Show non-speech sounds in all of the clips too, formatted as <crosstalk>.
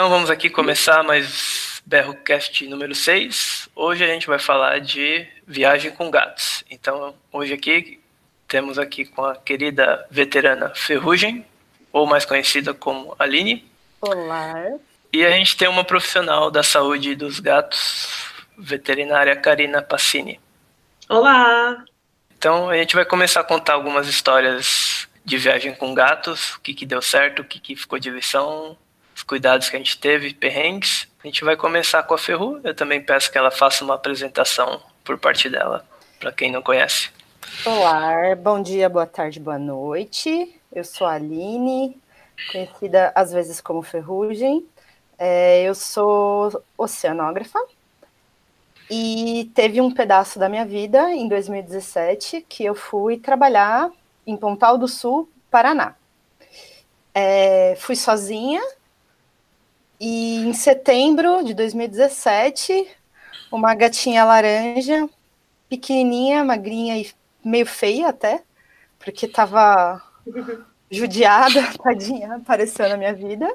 Então vamos aqui começar mais BerroCast número 6. Hoje a gente vai falar de viagem com gatos. Então hoje aqui temos aqui com a querida veterana Ferrugem, ou mais conhecida como Aline. Olá. E a gente tem uma profissional da saúde dos gatos, veterinária Karina Passini. Olá! Então a gente vai começar a contar algumas histórias de viagem com gatos, o que, que deu certo, o que, que ficou de lição, os cuidados que a gente teve, perrengues. A gente vai começar com a Ferru. Eu também peço que ela faça uma apresentação por parte dela, para quem não conhece. Olá, bom dia, boa tarde, boa noite. Eu sou a Aline, conhecida às vezes como Ferrugem. É, eu sou oceanógrafa e teve um pedaço da minha vida em 2017 que eu fui trabalhar em Pontal do Sul, Paraná. É, fui sozinha e em setembro de 2017, uma gatinha laranja, pequenininha, magrinha e meio feia até, porque estava <laughs> judiada, <laughs> tadinha, apareceu na minha vida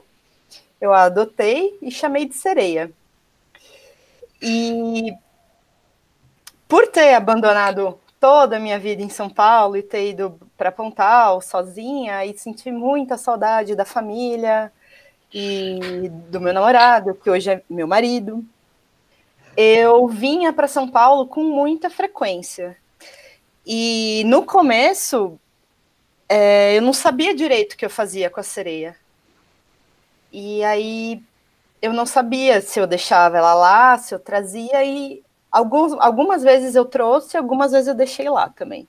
eu a adotei e chamei de sereia. E por ter abandonado toda a minha vida em São Paulo e ter ido para Pontal sozinha e sentir muita saudade da família e do meu namorado, que hoje é meu marido, eu vinha para São Paulo com muita frequência. E no começo, é, eu não sabia direito o que eu fazia com a sereia. E aí eu não sabia se eu deixava ela lá, se eu trazia, e alguns, algumas vezes eu trouxe, algumas vezes eu deixei lá também.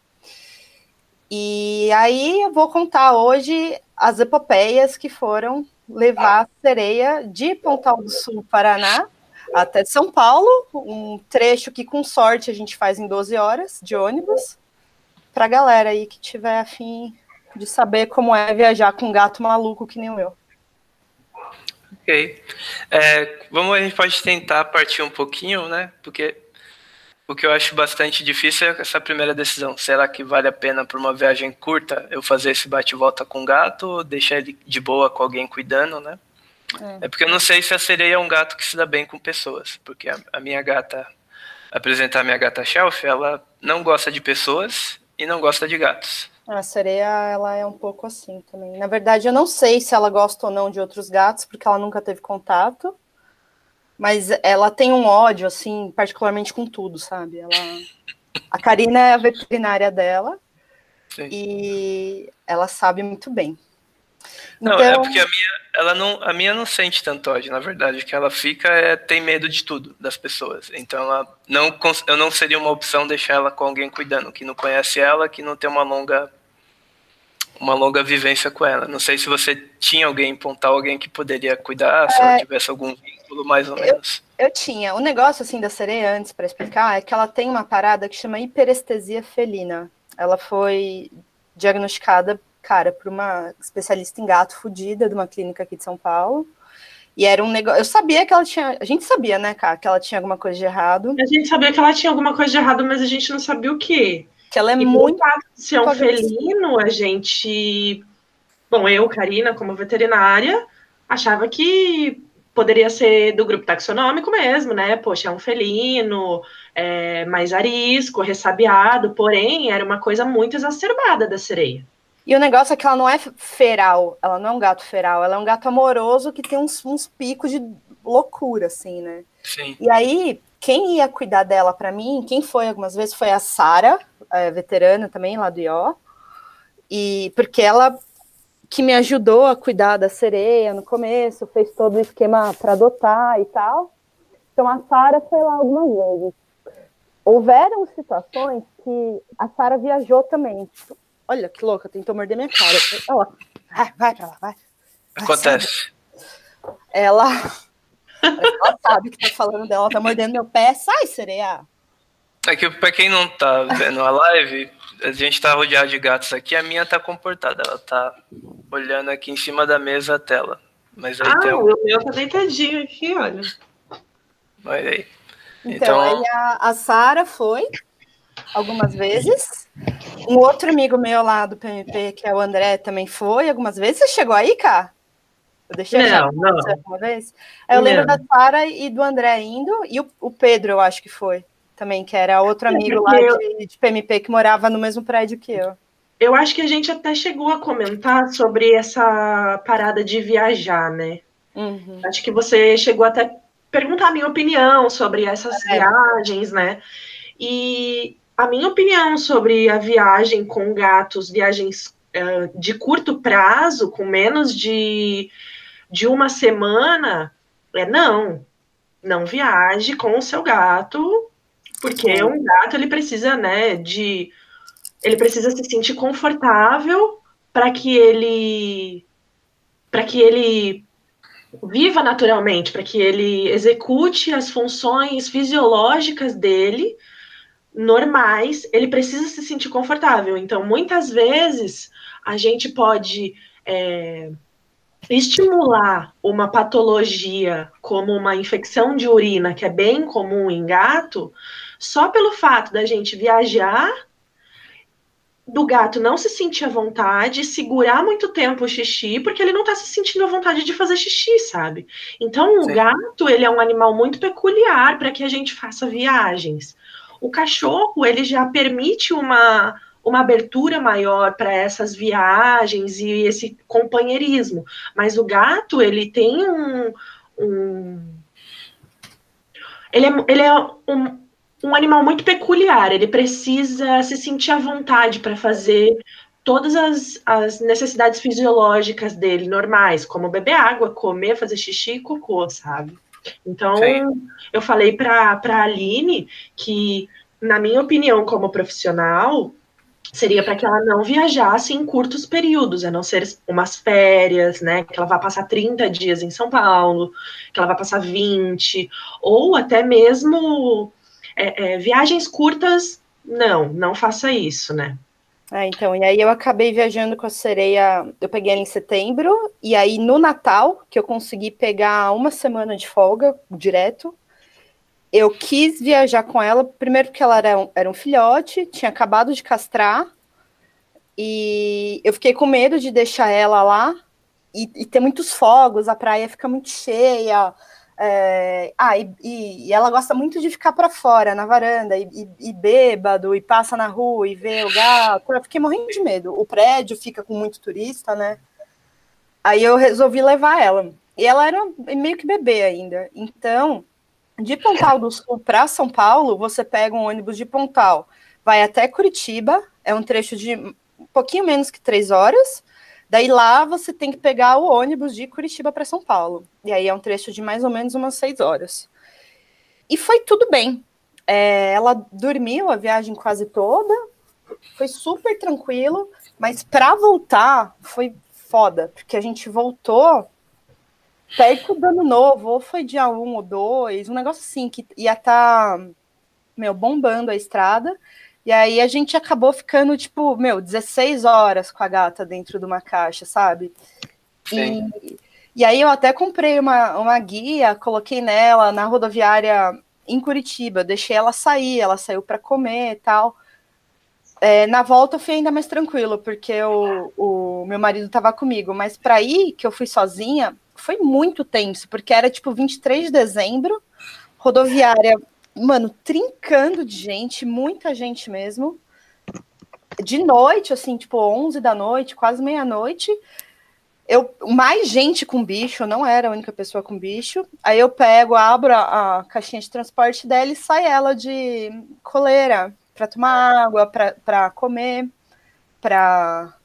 E aí eu vou contar hoje as epopeias que foram levar a sereia de Pontal do Sul, Paraná, até São Paulo, um trecho que com sorte a gente faz em 12 horas de ônibus, para a galera aí que tiver afim de saber como é viajar com um gato maluco que nem o meu. Ok. É, vamos, a gente pode tentar partir um pouquinho, né? Porque o que eu acho bastante difícil é essa primeira decisão. Será que vale a pena para uma viagem curta eu fazer esse bate-volta com o gato ou deixar ele de boa com alguém cuidando, né? É. é. porque eu não sei se a sereia é um gato que se dá bem com pessoas. Porque a, a minha gata, apresentar a minha gata Shelf, ela não gosta de pessoas e não gosta de gatos. A sereia, ela é um pouco assim também. Na verdade, eu não sei se ela gosta ou não de outros gatos, porque ela nunca teve contato. Mas ela tem um ódio, assim, particularmente com tudo, sabe? Ela... A Karina é a veterinária dela. Sim. E ela sabe muito bem. Não, é então... é porque a minha, ela não, a minha não sente tanto ódio, na verdade. O que ela fica é tem medo de tudo, das pessoas. Então ela não, eu não seria uma opção deixar ela com alguém cuidando, que não conhece ela, que não tem uma longa uma longa vivência com ela. Não sei se você tinha alguém, Pontal, alguém que poderia cuidar, se é, ela tivesse algum vínculo, mais ou menos. Eu, eu tinha. O negócio, assim, da sereia, antes, para explicar, é que ela tem uma parada que chama hiperestesia felina. Ela foi diagnosticada cara, por uma especialista em gato fodida de uma clínica aqui de São Paulo. E era um negócio. Eu sabia que ela tinha. A gente sabia, né, cara, que ela tinha alguma coisa de errado. A gente sabia que ela tinha alguma coisa de errado, mas a gente não sabia o quê. Que ela é e muito. Se é um felino, a gente. Bom, eu, Karina, como veterinária, achava que poderia ser do grupo taxonômico mesmo, né? Poxa, é um felino, é mais arisco, ressabiado, porém, era uma coisa muito exacerbada da sereia. E o negócio é que ela não é feral, ela não é um gato feral, ela é um gato amoroso que tem uns, uns picos de loucura, assim, né? Sim. E aí, quem ia cuidar dela para mim, quem foi algumas vezes, foi a Sara, é, veterana também, lá do IO. E porque ela que me ajudou a cuidar da sereia no começo, fez todo o esquema para adotar e tal. Então a Sara foi lá algumas vezes. Houveram situações que a Sara viajou também. Olha que louca, tentou morder minha cara. Ela, vai, vai pra lá, vai. Acontece. Ela, ela sabe que tá falando dela, tá mordendo meu pé. Sai, sereia. É que pra quem não tá vendo a live, a gente tá rodeado de gatos aqui, a minha tá comportada, ela tá olhando aqui em cima da mesa a tela. Mas aí ah, tem o meu tá deitadinho aqui, olha. Olha aí. Então, então aí a, a Sara foi algumas vezes. Um outro amigo meu lá do PMP, que é o André, também foi algumas vezes. Você chegou aí, cá? Eu deixei não, não. uma vez. Eu lembro da Sara e do André indo, e o, o, Pedro, eu acho que foi também, que era outro é, amigo lá de, de PMP que morava no mesmo prédio que eu. Eu acho que a gente até chegou a comentar sobre essa parada de viajar, né? Uhum. Acho que você chegou até perguntar a minha opinião sobre essas é. viagens, né? E a minha opinião sobre a viagem com gatos, viagens uh, de curto prazo, com menos de, de uma semana, é não. Não viaje com o seu gato, porque um gato ele precisa, né, de ele precisa se sentir confortável para que ele para que ele viva naturalmente, para que ele execute as funções fisiológicas dele normais, ele precisa se sentir confortável. Então, muitas vezes, a gente pode é, estimular uma patologia como uma infecção de urina, que é bem comum em gato, só pelo fato da gente viajar do gato não se sentir à vontade, segurar muito tempo o xixi, porque ele não está se sentindo à vontade de fazer xixi, sabe? Então, Sim. o gato, ele é um animal muito peculiar para que a gente faça viagens. O cachorro, ele já permite uma, uma abertura maior para essas viagens e esse companheirismo. Mas o gato, ele tem um. um ele é, ele é um, um animal muito peculiar, ele precisa se sentir à vontade para fazer todas as, as, necessidades fisiológicas dele, normais, como beber água, comer, fazer xixi e cocô, sabe? Então, Sim. eu falei para a Aline que, na minha opinião, como profissional, seria para que ela não viajasse em curtos períodos, a não ser umas férias, né? Que ela vai passar 30 dias em São Paulo, que ela vai passar 20, ou até mesmo é, é, viagens curtas, não, não faça isso, né? Ah, então, e aí eu acabei viajando com a sereia, eu peguei ela em setembro, e aí no Natal, que eu consegui pegar uma semana de folga direto, eu quis viajar com ela, primeiro porque ela era um, era um filhote, tinha acabado de castrar, e eu fiquei com medo de deixar ela lá, e, e ter muitos fogos, a praia fica muito cheia, é, ah, e, e, ela gosta muito de ficar para fora, na varanda, e, e, e, bêbado, e passa na rua e vê o gato. Eu fiquei morrendo de medo. O prédio fica com muito turista, né? Aí eu resolvi levar ela. E ela era meio que bebê ainda. Então, de Pontal do Sul para São Paulo, você pega um ônibus de Pontal, vai até Curitiba, é um trecho de um pouquinho menos que três horas. Daí lá você tem que pegar o ônibus de Curitiba para São Paulo. E aí é um trecho de mais ou menos umas seis horas. E foi tudo bem. É, ela dormiu a viagem quase toda, foi super tranquilo, mas para voltar foi foda, porque a gente voltou perto do ano novo, ou foi dia um ou dois, um negócio assim, que ia estar, tá, meu, bombando a estrada. E aí a gente acabou ficando, tipo, meu, 16 horas com a gata dentro de uma caixa, sabe? Sim. E, e aí eu até comprei uma, uma guia, coloquei nela na rodoviária em Curitiba, deixei ela sair, ela saiu para comer e tal. É, na volta eu fui ainda mais tranquilo, porque o, o meu marido estava comigo, mas para ir, que eu fui sozinha, foi muito tenso, porque era tipo 23 de dezembro, rodoviária mano, trincando de gente, muita gente mesmo. De noite, assim, tipo 11 da noite, quase meia-noite. Eu, mais gente com bicho, não era a única pessoa com bicho. Aí eu pego, abro a, a caixinha de transporte dela e sai ela de coleira para tomar água, para comer, para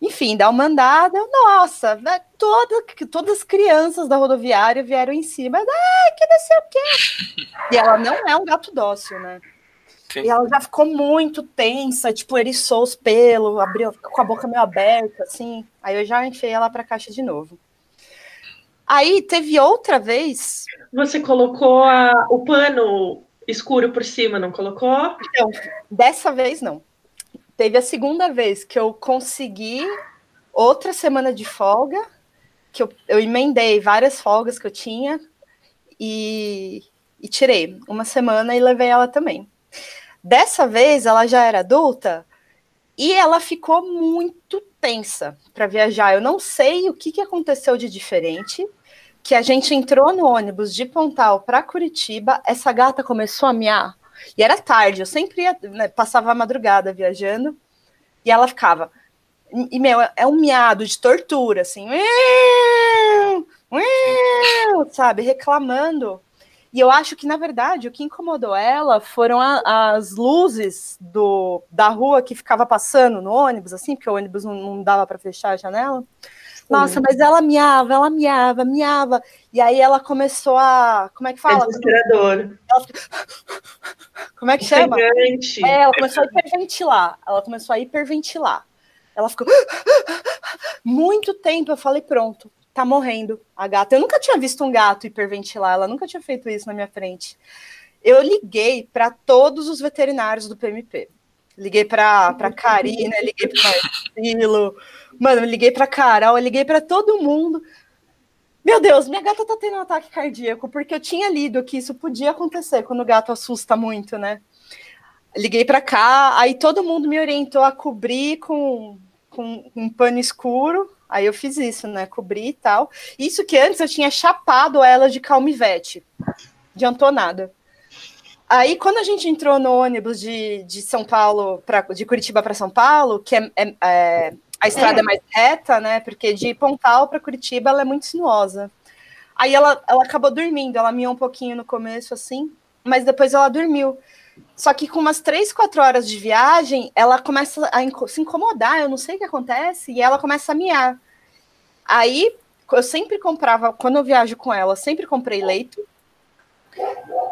enfim, dá uma andada, nossa, né, toda, todas as crianças da rodoviária vieram em cima, ah, que não sei o quê. E ela não é um gato dócil, né? Sim. E ela já ficou muito tensa, tipo, eriçou os pelos, abriu com a boca meio aberta, assim. Aí eu já enfiei ela pra caixa de novo. Aí teve outra vez. Você colocou a, o pano escuro por cima, não colocou? Então, dessa vez não. Teve a segunda vez que eu consegui outra semana de folga, que eu, eu emendei várias folgas que eu tinha e, e tirei uma semana e levei ela também. Dessa vez ela já era adulta E ela ficou muito tensa para viajar. Eu não sei o que, que aconteceu de diferente, que a gente entrou no ônibus de Pontal para Curitiba, essa gata começou a miar. E era tarde, eu sempre ia, né, passava a madrugada viajando, e ela ficava. E, meu, é um miado de tortura, assim, sabe, reclamando. E eu acho que, na verdade, o que incomodou ela foram a, as luzes do, da rua que ficava passando no ônibus, assim, porque o ônibus não, não dava para fechar a janela. Nossa, mas ela miava, ela miava, miava. E aí ela começou a. Como é que fala? É desesperador. Ela... Como é que chama? É, ela começou a hiperventilar. Ela começou a hiperventilar. Ela ficou muito tempo. Eu falei, pronto, tá morrendo a gata. Eu nunca tinha visto um gato hiperventilar, ela nunca tinha feito isso na minha frente. Eu liguei para todos os veterinários do PMP. Liguei para para Karina, liguei para Marcelo, mano, liguei para Carol, liguei para todo mundo. Meu Deus, minha gata tá tendo um ataque cardíaco, porque eu tinha lido que isso podia acontecer quando o gato assusta muito, né? Liguei para cá, aí todo mundo me orientou a cobrir com, com um pano escuro, Aí eu fiz isso, né? Cobri e tal. Isso que antes eu tinha chapado ela de calmivete. Adiantou nada. Aí, quando a gente entrou no ônibus de, de São Paulo, pra, de Curitiba para São Paulo, que é, é, é, a estrada é mais reta, né? Porque de Pontal para Curitiba ela é muito sinuosa. Aí ela, ela acabou dormindo, ela miou um pouquinho no começo, assim, mas depois ela dormiu. Só que com umas três, quatro horas de viagem, ela começa a se incomodar, eu não sei o que acontece, e ela começa a miar. Aí eu sempre comprava, quando eu viajo com ela, sempre comprei leito.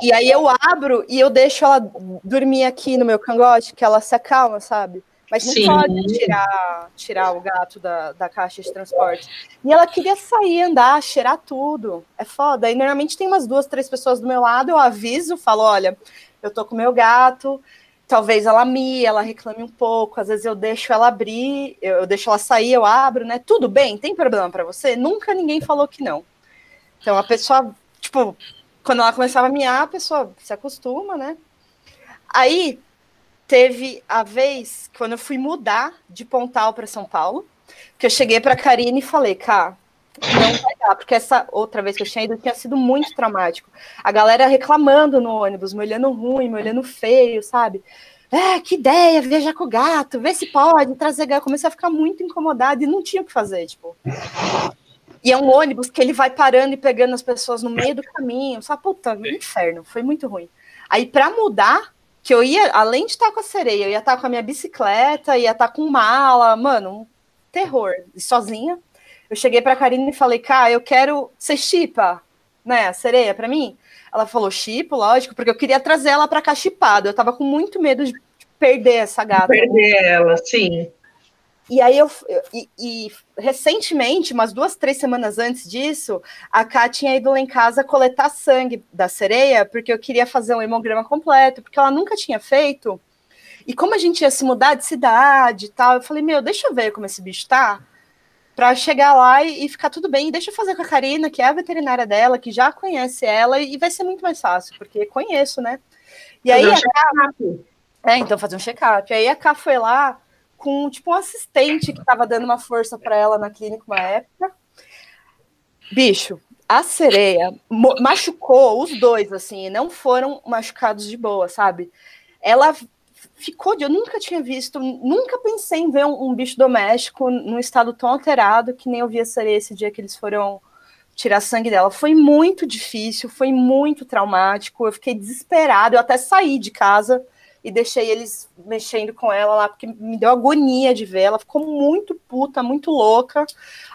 E aí eu abro e eu deixo ela dormir aqui no meu cangote, que ela se acalma, sabe? Mas não Sim. pode tirar, tirar o gato da, da caixa de transporte. E ela queria sair, andar, cheirar tudo. É foda. E normalmente tem umas duas, três pessoas do meu lado, eu aviso, falo, olha, eu tô com meu gato, talvez ela me, ela reclame um pouco, às vezes eu deixo ela abrir, eu, deixo ela sair, eu abro, né? Tudo bem, tem problema para você? Nunca ninguém falou que não. Então a pessoa, tipo, quando ela começava a miar, a pessoa se acostuma, né? Aí teve a vez quando eu fui mudar de Pontal para São Paulo, que eu cheguei para Karine e falei, cara, não vai dar, porque essa outra vez que eu tinha ido tinha sido muito traumático. A galera reclamando no ônibus, me olhando ruim, me olhando feio, sabe? É, que ideia, viajar com o gato, ver se pode, trazer gato. Comecei a ficar muito incomodada e não tinha o que fazer, tipo. E é um ônibus que ele vai parando e pegando as pessoas no meio do caminho. Só puta, inferno, foi muito ruim. Aí, para mudar, que eu ia, além de estar com a sereia, eu ia estar com a minha bicicleta, ia estar com mala, mano, um terror. E sozinha, eu cheguei para a Karine e falei, cara, eu quero ser chipa, né, a sereia para mim. Ela falou chipo, lógico, porque eu queria trazer ela para cá chipada. Eu tava com muito medo de perder essa gata. Perder ela, sim. E aí eu e, e, recentemente, umas duas, três semanas antes disso, a Ká tinha ido lá em casa coletar sangue da sereia, porque eu queria fazer um hemograma completo, porque ela nunca tinha feito. E como a gente ia se mudar de cidade e tal, eu falei, meu, deixa eu ver como esse bicho tá para chegar lá e, e, ficar tudo bem. Deixa eu fazer com a Karina, que é a veterinária dela, que já conhece ela, e vai ser muito mais fácil, porque conheço, né? E aí. Um a É, então fazer um check-up. Aí a Ká foi lá com tipo um assistente que estava dando uma força para ela na clínica uma época. Bicho, a sereia machucou os dois, assim, não foram machucados de boa, sabe? Ela ficou de. Eu nunca tinha visto, nunca pensei em ver um, um, bicho doméstico num estado tão alterado que nem eu vi a sereia esse dia que eles foram tirar sangue dela. Foi muito difícil, foi muito traumático. Eu fiquei desesperada. Eu até saí de casa e deixei eles mexendo com ela lá, porque me deu agonia de ver. Ela ficou muito puta, muito louca.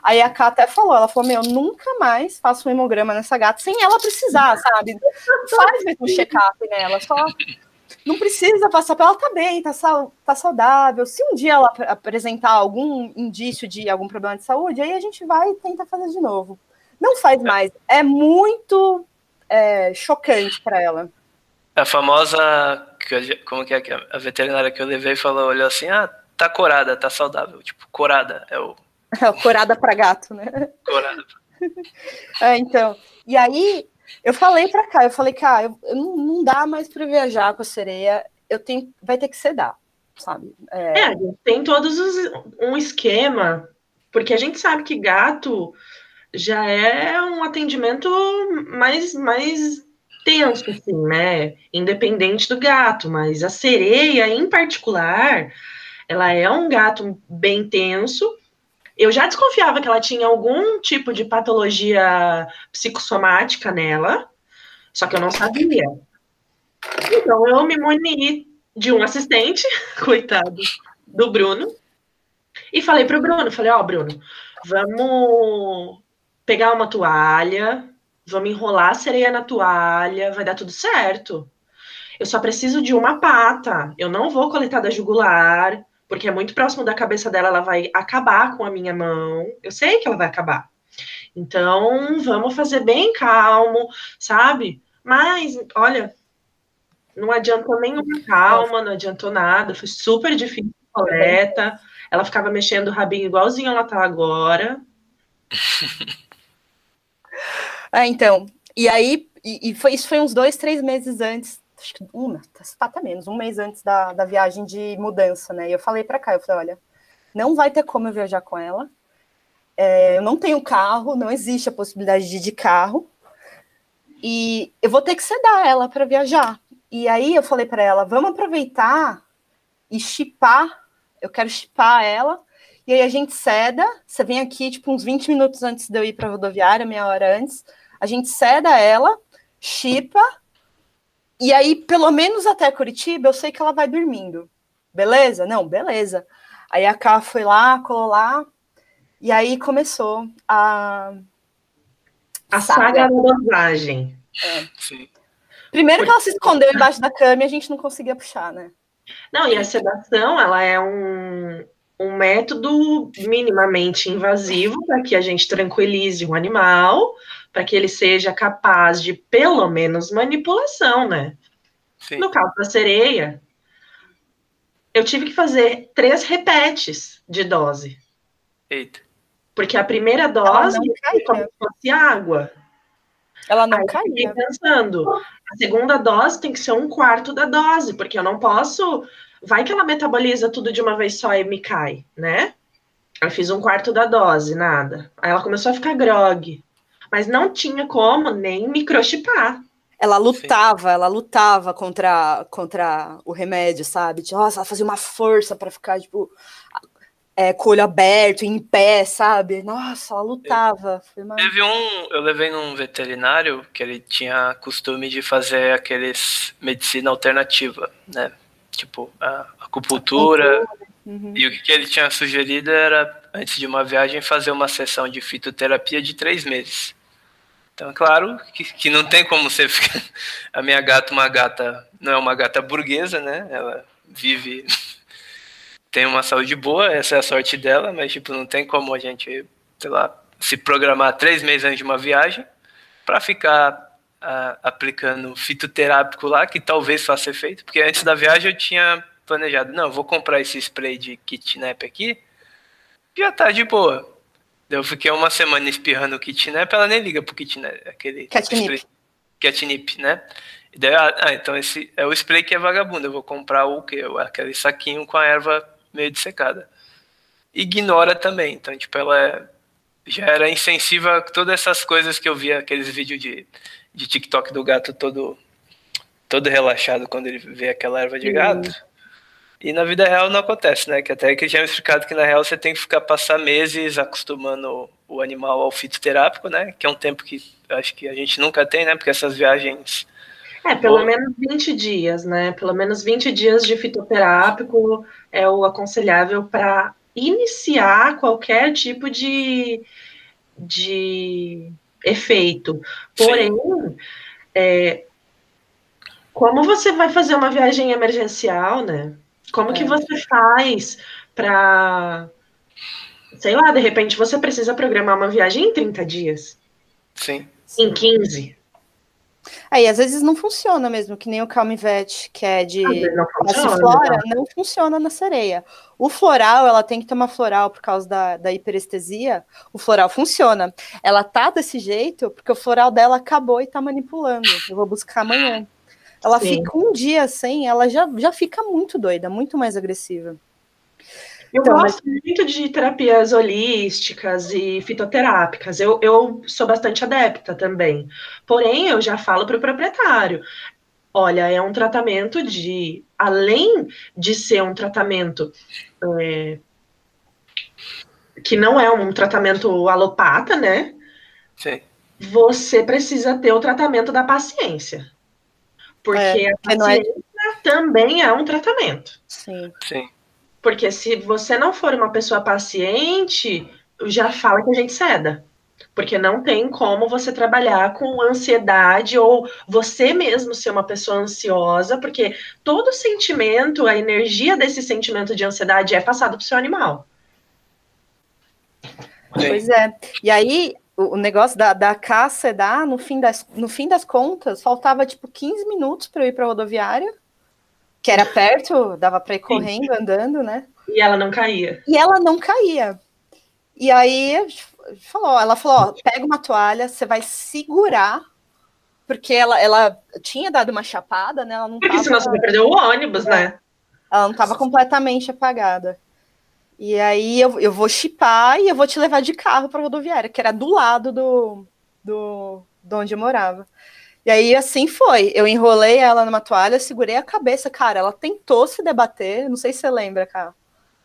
Aí a Ká até falou: ela falou, meu, nunca mais faço um hemograma nessa gata sem ela precisar, sabe? Faz mesmo um check-up nela, só não precisa passar pela, ela tá bem, tá, tá saudável. Se um dia ela apresentar algum indício de algum problema de saúde, aí a gente vai e tenta fazer de novo. Não faz mais. É muito é, chocante para ela. A famosa, como que é que a veterinária que eu levei falou, olhou assim, ah, tá corada, tá saudável. Tipo, corada é o... É, corada para gato, né? Corada. <laughs> É, então, e aí eu falei para cá, eu falei, cara, eu, eu não, não, dá mais para viajar com a sereia, eu tenho, vai ter que sedar. sabe? É, é tem todos os, um esquema, porque a gente sabe que gato já é um atendimento mais, mais tenso, assim, né? Independente do gato, mas a sereia, em particular, ela é um gato bem tenso. Eu já desconfiava que ela tinha algum tipo de patologia psicossomática nela, só que eu não sabia. Então eu me muni de um assistente, <laughs> coitado, do Bruno, e falei para o Bruno, falei, ó, oh, Bruno, vamos pegar uma toalha, vamos enrolar a sereia na toalha, vai dar tudo certo. Eu só preciso de uma pata. Eu não vou coletar da jugular, porque é muito próximo da cabeça dela, ela vai acabar com a minha mão. Eu sei que ela vai acabar. Então, vamos fazer bem calmo, sabe? Mas, olha, não adiantou nenhuma calma, não adiantou nada, foi super difícil a coleta. Ela ficava mexendo o rabinho igualzinho ela tá agora. <laughs> É, então, e aí, e, e, foi, isso foi uns dois, três meses antes, acho que um, tá, tá menos, um mês antes da, da viagem de mudança, né? E eu falei para cá, eu falei, olha, não vai ter como eu viajar com ela. É, eu não tenho carro, não existe a possibilidade de ir de carro. E eu vou ter que sedar ela para viajar. E aí eu falei para ela, vamos aproveitar e chipar. Eu quero chipar ela e aí a gente ceda, você vem aqui, tipo, uns 20 minutos antes de eu ir para rodoviária, meia hora antes, a gente ceda ela, chipa, e aí, pelo menos até Curitiba, eu sei que ela vai dormindo. Beleza? Não, beleza. Aí a Ká foi lá, colou lá, e aí começou a. A saga, da dosagem. É. Primeiro que ela se escondeu embaixo da cama e a gente não conseguia puxar, né? Não, e a sedação, ela é um, um método minimamente invasivo para que a gente tranquilize o animal, para que ele seja capaz de, pelo menos, manipulação, né? Sim. No caso da sereia, eu tive que fazer três repetes de dose. Eita. Porque a primeira dose foi como se fosse água. Ela não Aí caía. pensando, a segunda dose tem que ser um quarto da dose, porque eu não posso Vai que ela metaboliza tudo de uma vez só e me cai, né? Eu fiz um quarto da dose, nada. Aí ela começou a ficar grog. Mas não tinha como nem microchipar. Ela lutava, Sim. ela lutava contra, contra o remédio, sabe? Tipo, nossa, ela fazia uma força para ficar, tipo, é, com o olho aberto, em pé, sabe? Nossa, ela lutava. Uma... Teve um. Eu levei num veterinário que ele tinha costume de fazer aqueles medicina alternativa, né? tipo a acupuntura. Uhum. E o que ele tinha sugerido era, antes de uma viagem, fazer uma sessão de fitoterapia de três meses. Então, é claro que, que não tem como você ficar. <laughs> A minha gata, uma gata, não é uma gata burguesa, né? Ela vive. <laughs> tem uma saúde boa, essa é a sorte dela, mas, tipo, não tem como a gente, sei lá, se programar três meses antes de uma viagem para ficar a, aplicando fitoterápico lá, que talvez faça efeito, porque antes da viagem eu tinha planejado, não, vou comprar esse spray de kitnap aqui, já tá de boa. Eu fiquei uma semana espirrando o kitnap, ela nem liga pro kitnap, aquele catnip. Spray, catnip, né? E daí, ah, ah, então esse é o spray que é vagabundo, eu vou comprar o que? Aquele saquinho com a erva meio dissecada. Ignora também, então, tipo, ela é, já era insensível a todas essas coisas que eu via, aqueles vídeos de de TikTok do gato todo todo relaxado quando ele vê aquela erva de gato. E na vida real não acontece, né? Que até que já me explicado que na real você tem que ficar passar meses acostumando o animal ao fitoterápico, né? Que é um tempo que acho que a gente nunca tem, né? Porque essas viagens é, pelo menos 20 dias, né? Pelo menos 20 dias de fitoterápico é o aconselhável para iniciar qualquer tipo de, de efeito. Porém, é, como você vai fazer uma viagem emergencial, né? Como é. que você faz para, sei lá, de repente você precisa programar uma viagem em 30 dias? Sim. Em 15. Aí, às vezes não funciona mesmo, que nem o Calmivete, que é de flora, não. não funciona na sereia. O floral, ela tem que tomar floral por causa da, da hiperestesia. O floral funciona. Ela tá desse jeito porque o floral dela acabou e tá manipulando. Eu vou buscar amanhã. Ela Sim. fica um dia sem, ela já, já fica muito doida, muito mais agressiva. Eu Então, gosto muito de terapias holísticas e fitoterápicas. Eu, eu sou bastante adepta também. Porém, eu já falo para o proprietário: olha, é um tratamento de. Além de ser um tratamento é, que não é um tratamento alopata, né? Sim. Você precisa ter o tratamento da paciência. Porque É, a não é- paciência também é um tratamento. Sim. Sim. Porque se você não for uma pessoa paciente, já fala que a gente ceda. Porque não tem como você trabalhar com ansiedade ou você mesmo ser uma pessoa ansiosa, porque todo sentimento, a energia desse sentimento de ansiedade é passado para o seu animal. Pois é. E aí, o, o negócio da, da caça da, no fim das, no fim das contas, faltava tipo 15 minutos para eu ir para a rodoviária, que era perto, dava para ir correndo, andando, né? E ela não caía. E ela não caía. E aí falou, ela falou, ó, pega uma toalha, você vai segurar, porque ela, ela tinha dado uma chapada, né? Ela não Porque tava, senão você vai perder o ônibus, né? ela não estava completamente apagada. E aí eu, eu vou chipar e eu vou te levar de carro para rodoviária, que era do lado do, do de onde eu morava. E aí assim foi. Eu enrolei ela numa toalha, segurei a cabeça, cara. Ela tentou se debater, não sei se você lembra, cara.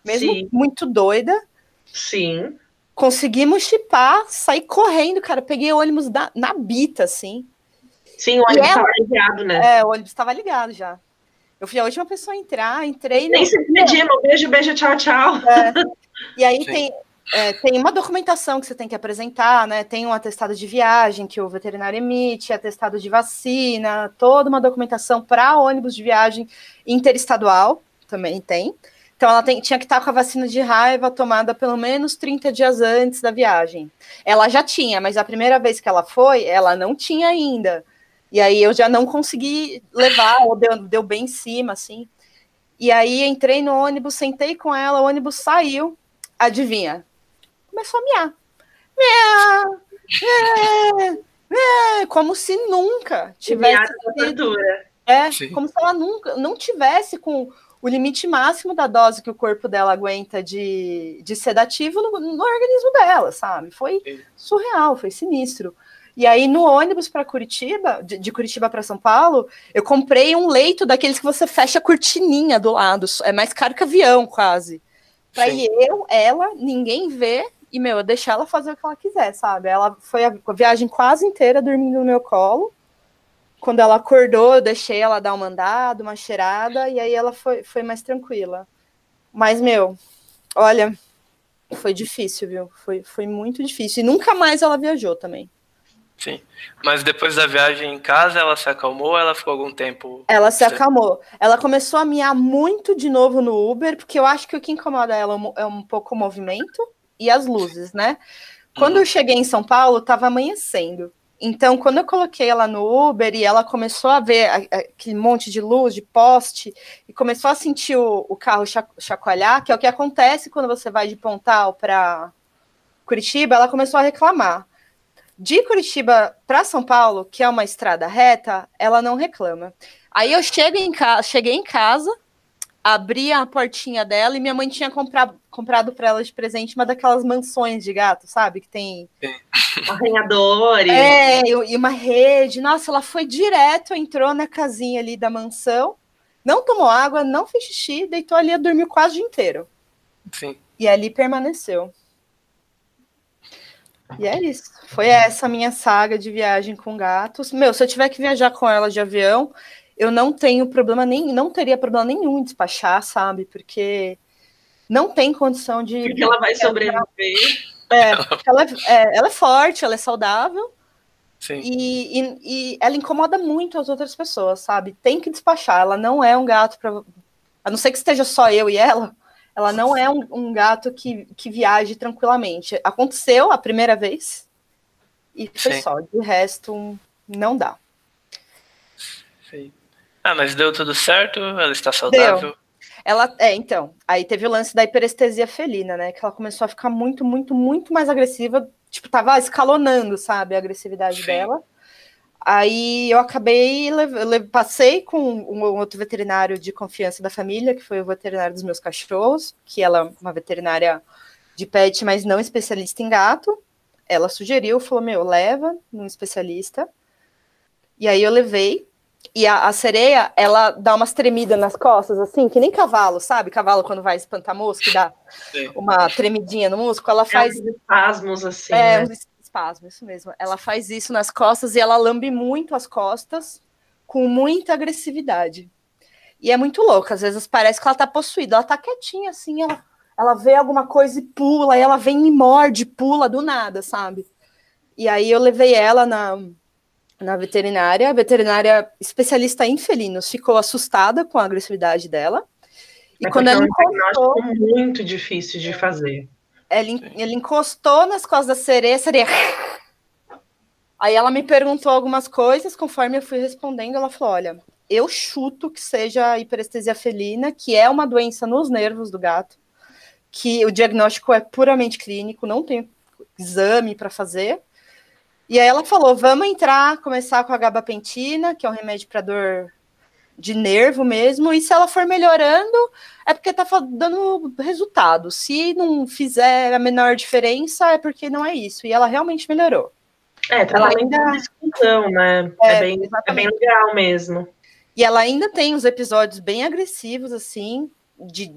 Mesmo Sim. muito doida, Sim. conseguimos chipar, sair correndo, cara. Peguei o ônibus na, na bita, assim. Sim, o ônibus estava ligado, né? É, o ônibus estava ligado já. Eu fui a última pessoa a entrar, entrei. Nem no- se pedimos. Beijo, beijo, tchau, tchau. E aí Sim. tem, é, tem uma documentação que você tem que apresentar, né? Tem um atestado de viagem que o veterinário emite, atestado de vacina, toda uma documentação para ônibus de viagem interestadual também tem. Então ela tem- tinha que estar com a vacina de raiva tomada pelo menos 30 dias antes da viagem. Ela já tinha, mas a primeira vez que ela foi, ela não tinha ainda. E aí eu já não consegui levar, ou deu, deu bem em cima, assim. E aí entrei no ônibus, sentei com ela, o ônibus saiu. Adivinha? Começou a miar. Miau! É, como se nunca tivesse sido é, Sim. como se ela nunca não tivesse com o limite máximo da dose que o corpo dela aguenta de, de sedativo no, no organismo dela, sabe? Foi Sim. surreal, foi sinistro. E aí, no ônibus para Curitiba, de, de Curitiba para São Paulo, eu comprei um leito daqueles que você fecha a cortininha do lado. É mais caro que avião, quase. Pra ir eu, ela, ninguém ver, e, meu, eu deixar ela fazer o que ela quiser, sabe? Ela foi a, a viagem quase inteira dormindo no meu colo. Quando ela acordou, eu deixei ela dar uma andada, uma cheirada, e aí ela foi, foi mais tranquila. Mas, meu, olha, foi difícil, viu? Foi, foi muito difícil. E nunca mais ela viajou também. Sim. Mas depois da viagem em casa, ela se acalmou ou ela ficou algum tempo? Ela se acalmou. Ela começou a miar muito de novo no Uber, porque eu acho que o que incomoda ela é um- é pouco o movimento e as luzes, né? Quando Uhum. eu cheguei em São Paulo, estava amanhecendo. Então, quando eu coloquei ela no Uber e ela começou a ver aquele monte de luz, de poste, e começou a sentir o, o carro cha- chacoalhar, que é o que acontece quando você vai de Pontal para Curitiba, ela começou a reclamar. De Curitiba para São Paulo, que é uma estrada reta, ela não reclama. Aí eu chego em ca... cheguei em casa, abri a portinha dela e minha mãe tinha comprado, comprado para ela de presente uma daquelas mansões de gato, sabe? Que tem. Arranhadores. É, e e uma rede. Nossa, ela foi direto, entrou na casinha ali da mansão, não tomou água, não fez xixi, deitou ali e dormiu quase o dia inteiro. Sim. E ali permaneceu. E é isso. Foi essa minha saga de viagem com gatos. Meu, se eu tiver que viajar com ela de avião, eu não tenho problema nem, não teria problema nenhum em despachar, sabe? Porque não tem condição de. Porque ela vai sobreviver. É, ela, é, é, ela é forte, ela é saudável Sim. e, e, e ela incomoda muito as outras pessoas, sabe? Tem que despachar. Ela não é um gato para. A não ser que esteja só eu e ela, ela não é um, um gato que, que viaje tranquilamente. Aconteceu a primeira vez e foi Sim. só. De resto, não dá. Sim. Ah, mas deu tudo certo? Ela está saudável? Ela, é, então, aí teve o lance da hiperestesia felina, né? Que ela começou a ficar muito, muito, muito mais agressiva. Tipo, tava escalonando, sabe, a agressividade Sim. dela. Aí eu acabei, passei com um outro veterinário de confiança da família, que foi o veterinário dos meus cachorros, que ela é uma veterinária de pet, mas não especialista em gato. Ela sugeriu, falou: Meu, leva num especialista. E aí eu levei. E a, a, sereia, ela dá umas tremidas nas costas, assim, que nem cavalo, sabe? Cavalo quando vai espantar mosca e dá Sim. uma tremidinha no músculo, ela faz. É, espasmos, assim. É, né? Espasmo, isso mesmo. Ela faz isso nas costas e ela lambe muito as costas com muita agressividade. E é muito louco, às vezes parece que ela tá possuída, ela tá quietinha assim, ela, ela vê alguma coisa e pula, e ela vem e morde, pula do nada, sabe? E aí eu levei ela na, na veterinária, a veterinária especialista em felinos ficou assustada com a agressividade dela. E é quando ela é um encostou, muito difícil de fazer. Ele, ele encostou nas costas da sereia, a sereia. <laughs> Aí ela me perguntou algumas coisas, conforme eu fui respondendo, ela falou: olha, eu chuto que seja hiperestesia felina, que é uma doença nos nervos do gato, que o diagnóstico é puramente clínico, não tem exame para fazer. E aí ela falou: vamos entrar, começar com a gabapentina, que é um remédio para dor de nervo mesmo, e se ela for melhorando, é porque tá dando resultado. Se não fizer a menor diferença, é porque não é isso. E ela realmente melhorou. É, tá ela ainda discussão, né? É, é, bem, é bem legal mesmo. E ela ainda tem uns episódios bem agressivos, assim, de.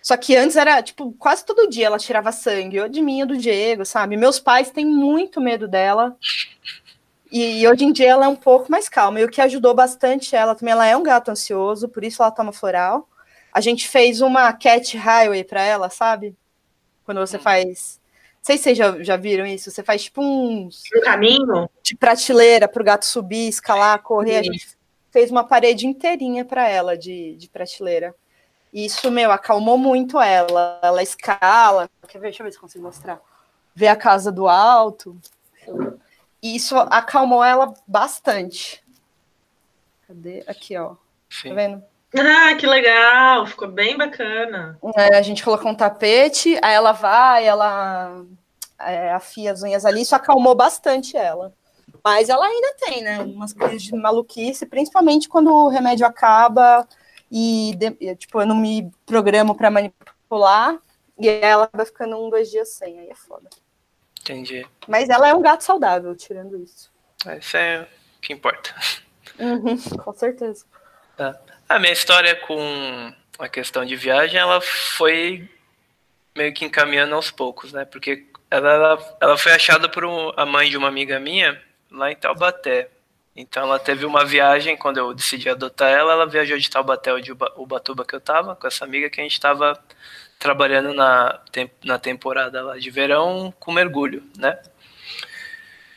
Só que antes era, tipo, quase todo dia ela tirava sangue, ou de mim ou do Diego, sabe? Meus pais têm muito medo dela. E hoje em dia ela é um pouco mais calma. E o que ajudou bastante ela também, ela é um gato ansioso, por isso ela toma floral. A gente fez uma cat highway para ela, sabe? Quando você hum. faz. Não sei se vocês já, já viram isso. Você faz tipo um. Um caminho? De prateleira para o gato subir, escalar, correr. Sim. A gente fez uma parede inteirinha para ela de, de prateleira. E isso, meu, acalmou muito ela. Ela escala. Quer ver? Deixa eu ver se consigo mostrar. Ver a casa do alto. E isso acalmou ela bastante. Cadê? Aqui, ó. Tá Sim. Tá vendo? Ah, que legal! Ficou bem bacana. É, a gente colocou um tapete, aí ela vai, ela é, afia as unhas ali, isso acalmou bastante ela. Mas ela ainda tem, né? Umas coisas de maluquice, principalmente quando o remédio acaba e, de, tipo, eu não me programo para manipular e ela vai ficando um, dois dias sem, aí é foda. Entendi. Mas ela é um gato saudável, tirando isso. É, isso é o que importa. Uhum, com certeza. Tá. A minha história com a questão de viagem, ela foi meio que encaminhando aos poucos, né? Porque ela, ela, ela foi achada por um, a mãe de uma amiga minha lá em Taubaté. Então ela teve uma viagem, quando eu decidi adotar ela, ela viajou de Taubaté de Ubatuba que eu tava, com essa amiga que a gente tava trabalhando na, na temporada lá de verão com mergulho, né?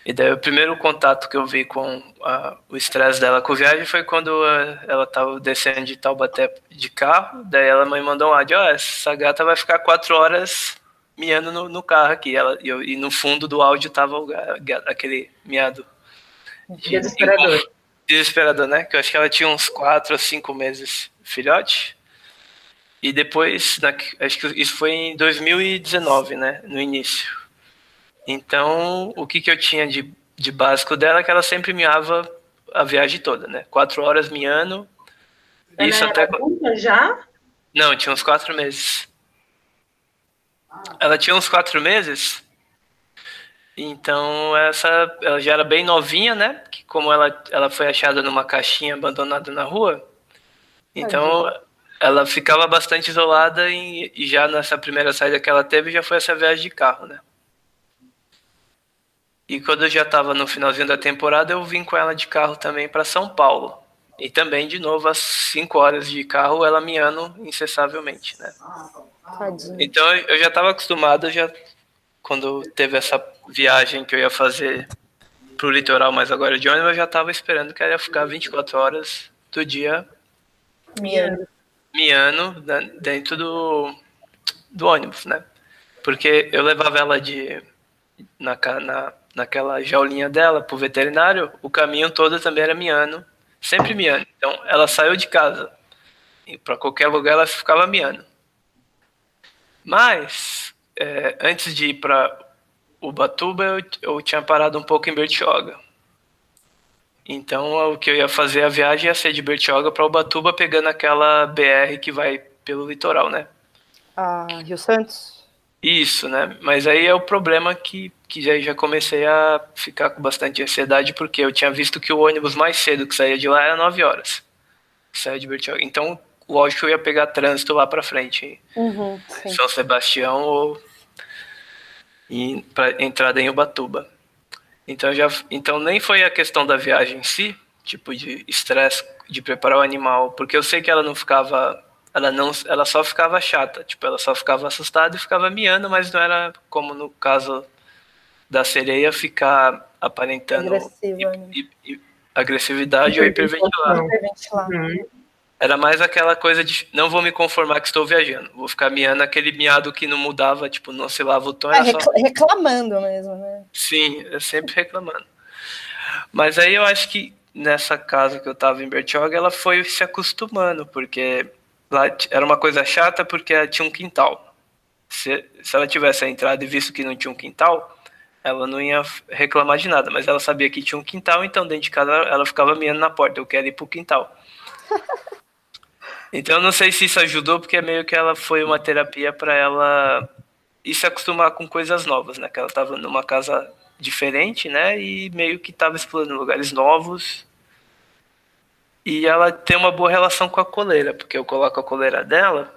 E daí o primeiro contato que eu vi com a, o estresse dela com a viagem foi quando a, ela tava descendo de Taubaté de carro, daí ela me mandou um áudio, ó, oh, essa gata vai ficar quatro horas miando no, no carro aqui, ela, e, eu, e, no fundo do áudio tava o, aquele miado. Desesperador. Desesperador, né? Que eu acho que ela tinha uns quatro ou cinco meses filhote. E depois, na, acho que isso foi em 2019, né? No início. Então, o que, que eu tinha de, de básico dela é que ela sempre miava a viagem toda, né? Quatro horas miando. Ela isso até. Adulta já? Não, tinha uns quatro meses. Ela tinha uns quatro meses. Então, essa, ela já era bem novinha, né? Que como ela, ela foi achada numa caixinha abandonada na rua. Então, ela ficava bastante isolada e, e, já nessa primeira saída que ela teve já foi essa viagem de carro, né? E quando eu já estava no finalzinho da temporada, eu vim com ela de carro também para São Paulo. E também, de novo, às 5 horas de carro, ela miando incessavelmente, né? Tadinho. Então eu já estava acostumado, já quando teve essa viagem que eu ia fazer pro litoral, mas agora de ônibus, eu já estava esperando que ela ia ficar 24 horas do dia miando miando dentro do, do ônibus, né? Porque eu levava ela de na, na, naquela jaulinha dela pro veterinário, o caminho todo também era miando, sempre miando. Então ela saiu de casa e para qualquer lugar ela ficava miando. Mas é, antes de ir para Ubatuba eu, eu tinha parado um pouco em Bertioga. Então o que eu ia fazer a viagem ia ser de Bertioga para Ubatuba, pegando aquela BR que vai pelo litoral, né? Ah, Rio Santos? Isso, né? Mas aí é o problema que, que aí já comecei a ficar com bastante ansiedade, porque eu tinha visto que o ônibus mais cedo que saía de lá era 9 horas. Saía de Bertioga. Então, lógico que eu ia pegar trânsito lá para frente. Uhum, São Sebastião ou para entrada em Ubatuba. Então já, então nem foi a questão da viagem em si, tipo de estresse de preparar o animal, porque eu sei que ela não ficava, ela não, ela só ficava chata, tipo ela só ficava assustada e ficava miando, mas não era como no caso da sereia ficar aparentando Agressiva, né? agressividade ou hiperventilar. hiperventilar. Uhum. Era mais aquela coisa de não vou me conformar que estou viajando. Vou ficar miando aquele miado que não mudava, tipo, não se lava o tom. É, só... reclamando mesmo, né? Sim, é sempre reclamando. Mas aí eu acho que nessa casa que eu tava em Bertioga, ela foi se acostumando, porque lá era uma coisa chata porque tinha um quintal. Se, se ela tivesse entrado e visto que não tinha um quintal, ela não ia reclamar de nada, mas ela sabia que tinha um quintal, então dentro de casa ela ficava miando na porta, eu quero ir pro quintal. <laughs> Então, não sei se isso ajudou, porque é meio que ela foi uma terapia para ela ir se acostumar com coisas novas, né? Que ela estava numa casa diferente, né? E meio que estava explorando lugares novos. E ela tem uma boa relação com a coleira, porque eu coloco a coleira dela.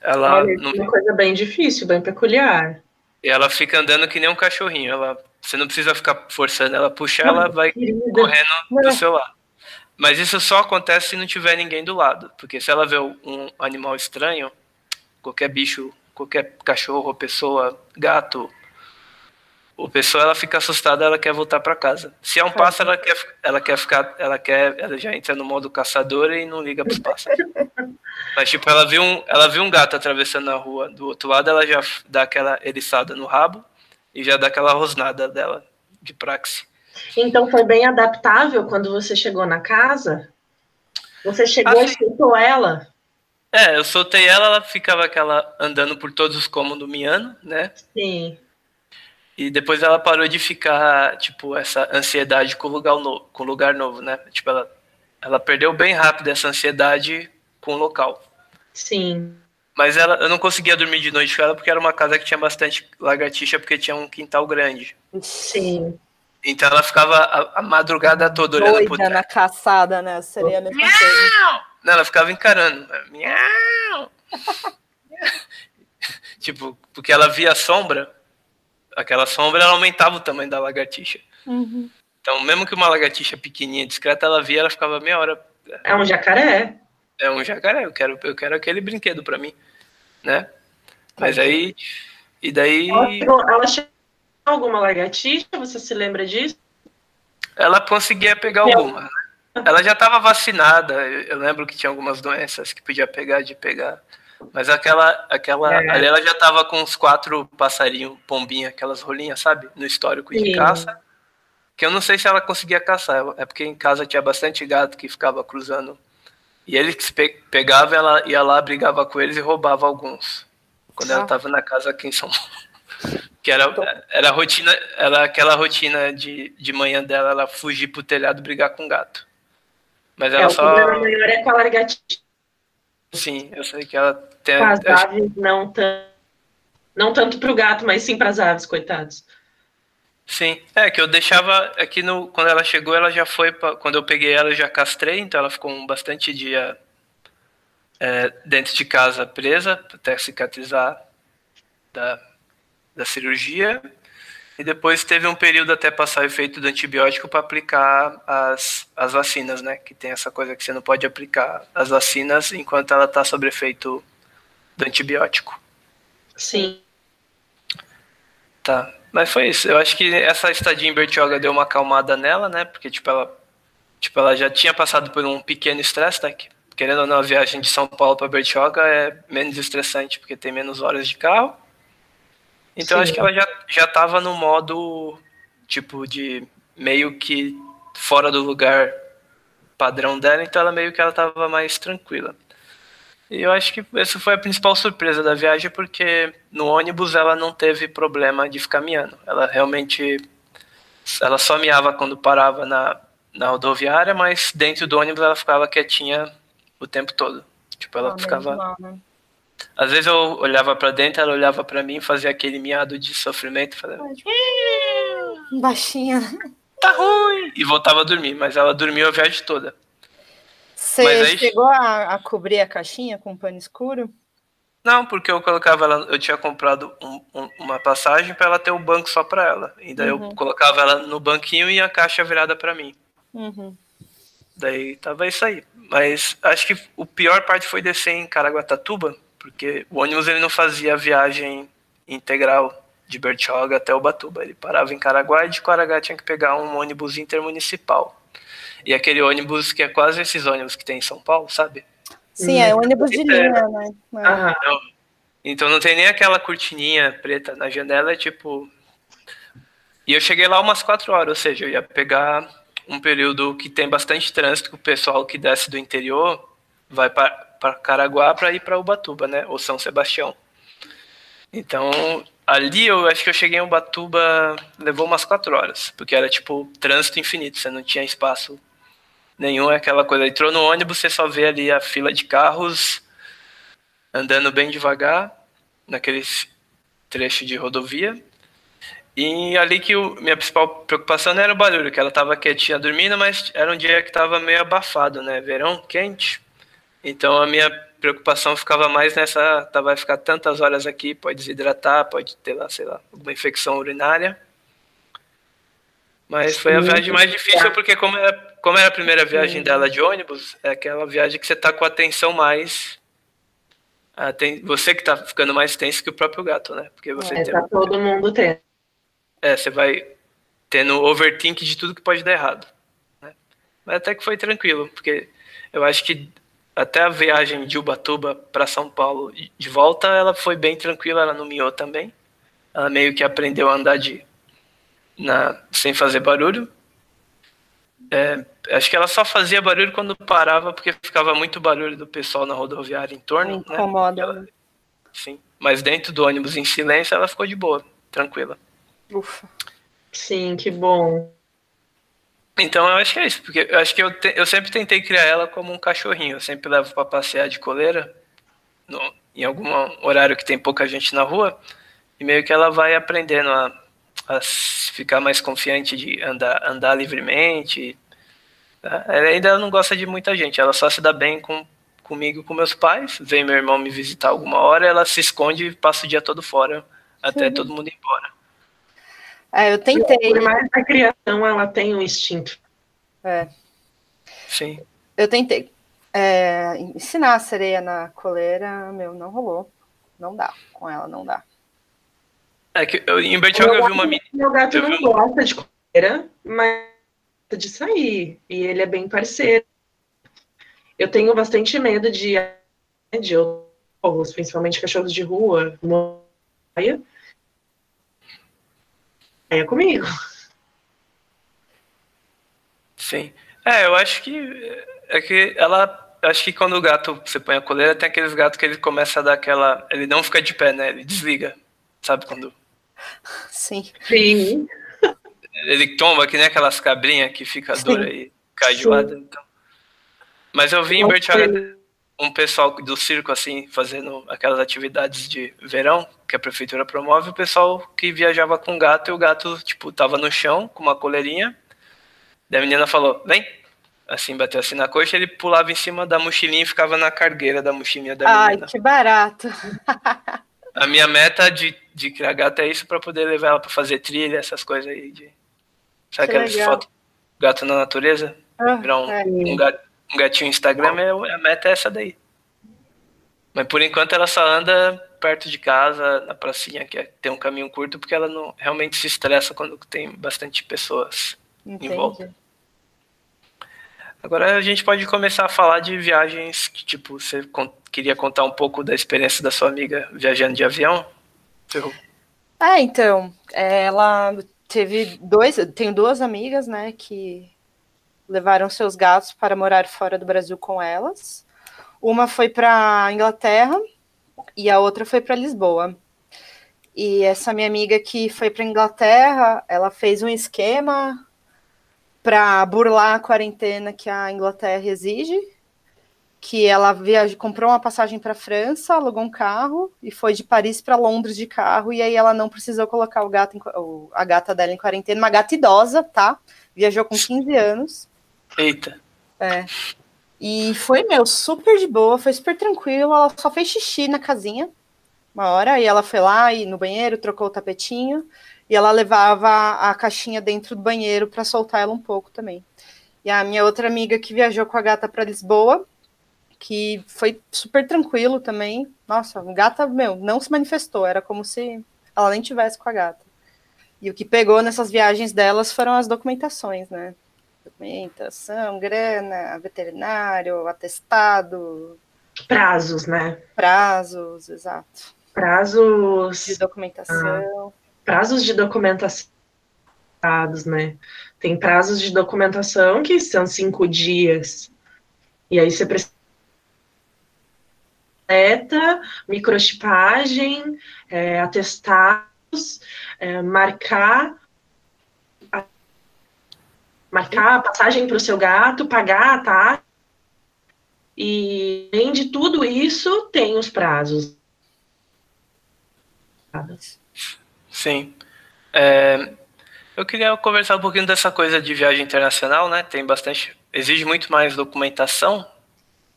Ela Olha, não... é uma coisa bem difícil, bem peculiar. E ela fica andando que nem um cachorrinho. Ela, você não precisa ficar forçando ela puxar, ela vai correndo do seu lado. Mas isso só acontece se não tiver ninguém do lado. Porque se ela vê um animal estranho, qualquer bicho, qualquer cachorro, pessoa, gato, o pessoa ela fica assustada, ela quer voltar para casa. Se é um pássaro, ela quer, ela quer ficar, ela quer, ela já entra no modo caçadora e não liga para os pássaros. <laughs> Mas tipo, ela viu um, ela viu um gato atravessando a rua do outro lado, ela já dá aquela eriçada no rabo e já dá aquela rosnada dela de praxe. Então foi bem adaptável quando você chegou na casa? Você chegou assim, e soltou ela? É, eu soltei ela, ela ficava aquela andando por todos os cômodos miando, né? Sim. E depois ela parou de ficar, tipo, essa ansiedade com o lugar novo, com lugar novo né? Tipo, ela, ela perdeu bem rápido essa ansiedade com o local. Sim. Mas ela, eu não conseguia dormir de noite com ela porque era uma casa que tinha bastante lagartixa, porque tinha um quintal grande. Sim. Então ela ficava a, a madrugada toda olhando Doida pro teto. na caçada, né? Seria a mesma Miau! coisa. Não, ela ficava encarando. Miau! <laughs> tipo, porque ela via a sombra, aquela sombra ela aumentava o tamanho da lagartixa. Uhum. Então, mesmo que uma lagartixa pequenininha, discreta, ela via, ela ficava meia hora. É um jacaré. É um jacaré, eu quero, eu quero aquele brinquedo para mim, né? Mas aí, e daí... Ela, ela alguma lagartixa? Você se lembra disso? Ela conseguia pegar alguma. Né? Ela já estava vacinada. Eu lembro que tinha algumas doenças que podia pegar de pegar. Mas aquela, aquela, é. ali ela já estava com uns quatro passarinhos, pombinha, aquelas rolinhas, sabe? No histórico de Sim. caça. Que eu não sei se ela conseguia caçar. É porque em casa tinha bastante gato que ficava cruzando. E ele que pegava, ela ia lá, brigava com eles e roubava alguns. Quando ah. ela estava na casa aqui em São Paulo. <laughs> Que era, era rotina, era aquela rotina de, de manhã dela, ela fugir pro telhado brigar com o gato. Mas ela é, só. O problema maior é com a largatinha. Sim, eu sei que ela tem. Com as aves, não, não tanto pro gato, mas sim para as aves, coitados. Sim, é que eu deixava aqui no. Quando ela chegou, ela já foi. Pra, quando eu peguei ela, eu já castrei, então ela ficou um bastante dia é, dentro de casa presa, até cicatrizar da, da cirurgia e depois teve um período até passar o efeito do antibiótico para aplicar as, as vacinas, né? Que tem essa coisa que você não pode aplicar as vacinas enquanto ela está sob efeito do antibiótico. Sim. Tá. Mas foi isso. Eu acho que essa estadia em Bertioga deu uma acalmada nela, né? Porque, tipo, ela, tipo, ela já tinha passado por um pequeno estresse, né? Que, querendo ou não, a viagem de São Paulo para Bertioga é menos estressante porque tem menos horas de carro. Então Sim. acho que ela já, já tava no modo, tipo, de meio que fora do lugar padrão dela, então ela meio que ela tava mais tranquila. E eu acho que essa foi a principal surpresa da viagem, porque no ônibus ela não teve problema de ficar miando. Ela realmente ela só miava quando parava na, na rodoviária, mas dentro do ônibus ela ficava quietinha o tempo todo. Tipo, ela Ah, ficava. normal, né? Às vezes eu olhava pra dentro, ela olhava pra mim, fazia aquele miado de sofrimento, falava, Baixinha. tá ruim! E voltava a dormir, mas ela dormiu a viagem toda. Você aí- chegou a, a cobrir a caixinha com pano escuro? Não, porque eu colocava ela, eu tinha comprado um- um- uma passagem pra ela ter o banco só pra ela. E daí eu Uhum. colocava ela no banquinho e a caixa virada pra mim. Uhum. Daí tava isso aí. Mas acho que o pior parte foi descer em Caraguatatuba, porque o ônibus ele não fazia a viagem integral de Bertioga até Ubatuba. Ele parava em Caraguá e de Caraguá tinha que pegar um ônibus intermunicipal. E aquele ônibus que é quase esses ônibus que tem em São Paulo, sabe? Sim, é ônibus de É. linha, né? É. Aham. Então não tem nem aquela cortininha preta na janela, é tipo. E eu cheguei lá umas quatro horas, ou seja, eu ia pegar um período que tem bastante trânsito, que o pessoal que desce do interior vai para Caraguá para ir para Ubatuba, né? Ou São Sebastião. Então, ali eu acho que eu cheguei em Ubatuba, levou umas quatro horas, porque era tipo trânsito infinito, você não tinha espaço nenhum, é aquela coisa. Entrou no ônibus, você só vê ali a fila de carros andando bem devagar, naqueles trecho de rodovia. E ali que o, minha principal preocupação não era o barulho, que ela estava quietinha dormindo, mas era um dia que estava meio abafado, né? Verão, quente. Então a minha preocupação ficava mais nessa, tá, vai ficar tantas horas aqui, pode desidratar, pode ter lá, sei lá, alguma infecção urinária. Mas foi a viagem mais difícil porque como era, como era a primeira viagem dela de ônibus, é aquela viagem que você tá com a atenção mais você que tá ficando mais tenso que o próprio gato, né? Porque você É, tem, tá todo mundo tendo. é, você vai tendo overthink de tudo que pode dar errado. né? Mas até que foi tranquilo, porque eu acho que até a viagem de Ubatuba para São Paulo de volta, ela foi bem tranquila, ela não miou também. Ela meio que aprendeu a andar de na, sem fazer barulho. É, acho que ela só fazia barulho quando parava, porque ficava muito barulho do pessoal na rodoviária em torno. né? Incomoda. Ela- sim. Mas dentro do ônibus em silêncio, ela ficou de boa, tranquila. Ufa. Sim, que bom. Então eu acho que é isso, porque eu acho que eu, te- eu sempre tentei criar ela como um cachorrinho. Eu sempre levo para passear de coleira, no- em algum horário que tem pouca gente na rua, e meio que ela vai aprendendo a, a ficar mais confiante de andar, andar livremente. tá? Ela ainda não gosta de muita gente, ela só se dá bem com, comigo com meus pais. Vem meu irmão me visitar alguma hora, ela se esconde e passa o dia todo fora, até Uhum. todo mundo ir embora. É, eu tentei. Por mais da criação, ela tem um instinto. é, Sim. eu tentei. É, ensinar a sereia na coleira, meu, não rolou. Não dá. Com ela não dá. É que eu, em Bertioga eu vi uma menina. Meu gato não gosta de coleira, mas gosta de sair. E ele é bem parceiro. Eu tenho bastante medo de, de outros, principalmente cachorros de rua. Moia. É comigo. Sim. É, eu acho que é que ela acho que quando o gato você põe a coleira, tem aqueles gatos que ele começa a dar aquela, ele não fica de pé, né? Ele desliga. Sabe quando Sim. Sim. ele tomba que nem aquelas cabrinhas que fica Sim. dura e cai de lado, então. Mas eu vi em Bertioga. Um pessoal do circo assim fazendo aquelas atividades de verão que a prefeitura promove, o pessoal que viajava com gato e o gato tipo tava no chão com uma coleirinha. Daí a menina falou: "Vem". Assim bateu assim na coxa, ele pulava em cima da mochilinha e ficava na cargueira da mochilinha da Ai, menina. que barato. A minha meta de, de criar gato é isso pra poder levar ela pra fazer trilha, essas coisas aí de Sabe Que aquelas legal. fotos gato na natureza? Ah, Virar um, é. um, ga- um gatinho Instagram, é, a meta é essa daí. Mas por enquanto ela só anda perto de casa, na pracinha, que é- tem um caminho curto, porque ela não realmente se estressa quando tem bastante pessoas. Entendi. volta. Agora a gente pode começar a falar de viagens que, tipo, você con- queria contar um pouco da experiência da sua amiga viajando de avião? Eu- É, então, ela teve dois, tenho duas amigas, né, que levaram seus gatos para morar fora do Brasil com elas. Uma foi para Inglaterra e a outra foi para Lisboa. E essa minha amiga que foi para Inglaterra, ela fez um esquema para burlar a quarentena que a Inglaterra exige, que ela viaja, comprou uma passagem para França, alugou um carro e foi de Paris para Londres de carro e aí ela não precisou colocar o gato em, a gata dela em quarentena, uma gata idosa, tá? Viajou com <laughs> 15 anos. Eita. É. E foi, meu, super de boa, foi super tranquilo. Ela só fez xixi na casinha uma hora, e ela foi lá e no banheiro, trocou o tapetinho, e ela levava a caixinha dentro do banheiro para soltar ela um pouco também. E a minha outra amiga que viajou com a gata para Lisboa, que foi super tranquilo também. Nossa, a gata, meu, não se manifestou, era como se ela nem tivesse com a gata. E o que pegou nessas viagens delas foram as documentações, né? Documentação, grana, veterinário, atestado. Prazos, né? Prazos, exato. Prazos. De documentação. Ah, prazos de documentação, né? Tem prazos de documentação que são cinco dias. E aí você precisa microchipagem, é, atestados, é, marcar marcar a passagem para o seu gato, pagar a taxa. E além de tudo isso, tem os prazos. Sim. É, eu queria conversar um pouquinho dessa coisa de viagem internacional, né? Tem bastante. Exige muito mais documentação,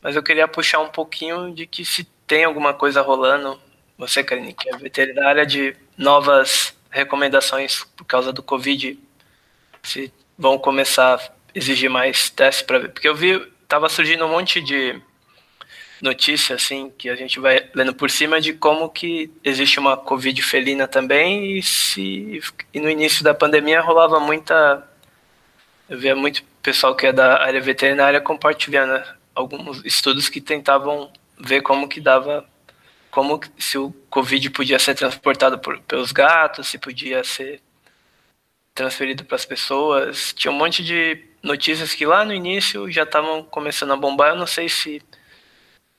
mas eu queria puxar um pouquinho de que se tem alguma coisa rolando, você, Karine, que é veterinária, de novas recomendações por causa do Covid, se vão começar a exigir mais testes para ver. Porque eu vi, tava surgindo um monte de notícia, assim, que a gente vai lendo por cima de como que existe uma Covid felina também e se e no início da pandemia rolava muita eu via muito pessoal que é da área veterinária compartilhando alguns estudos que tentavam ver como que dava como se o Covid podia ser transportado por, pelos gatos, se podia ser transferido para as pessoas. Tinha um monte de notícias que lá no início já estavam começando a bombar. Eu não sei se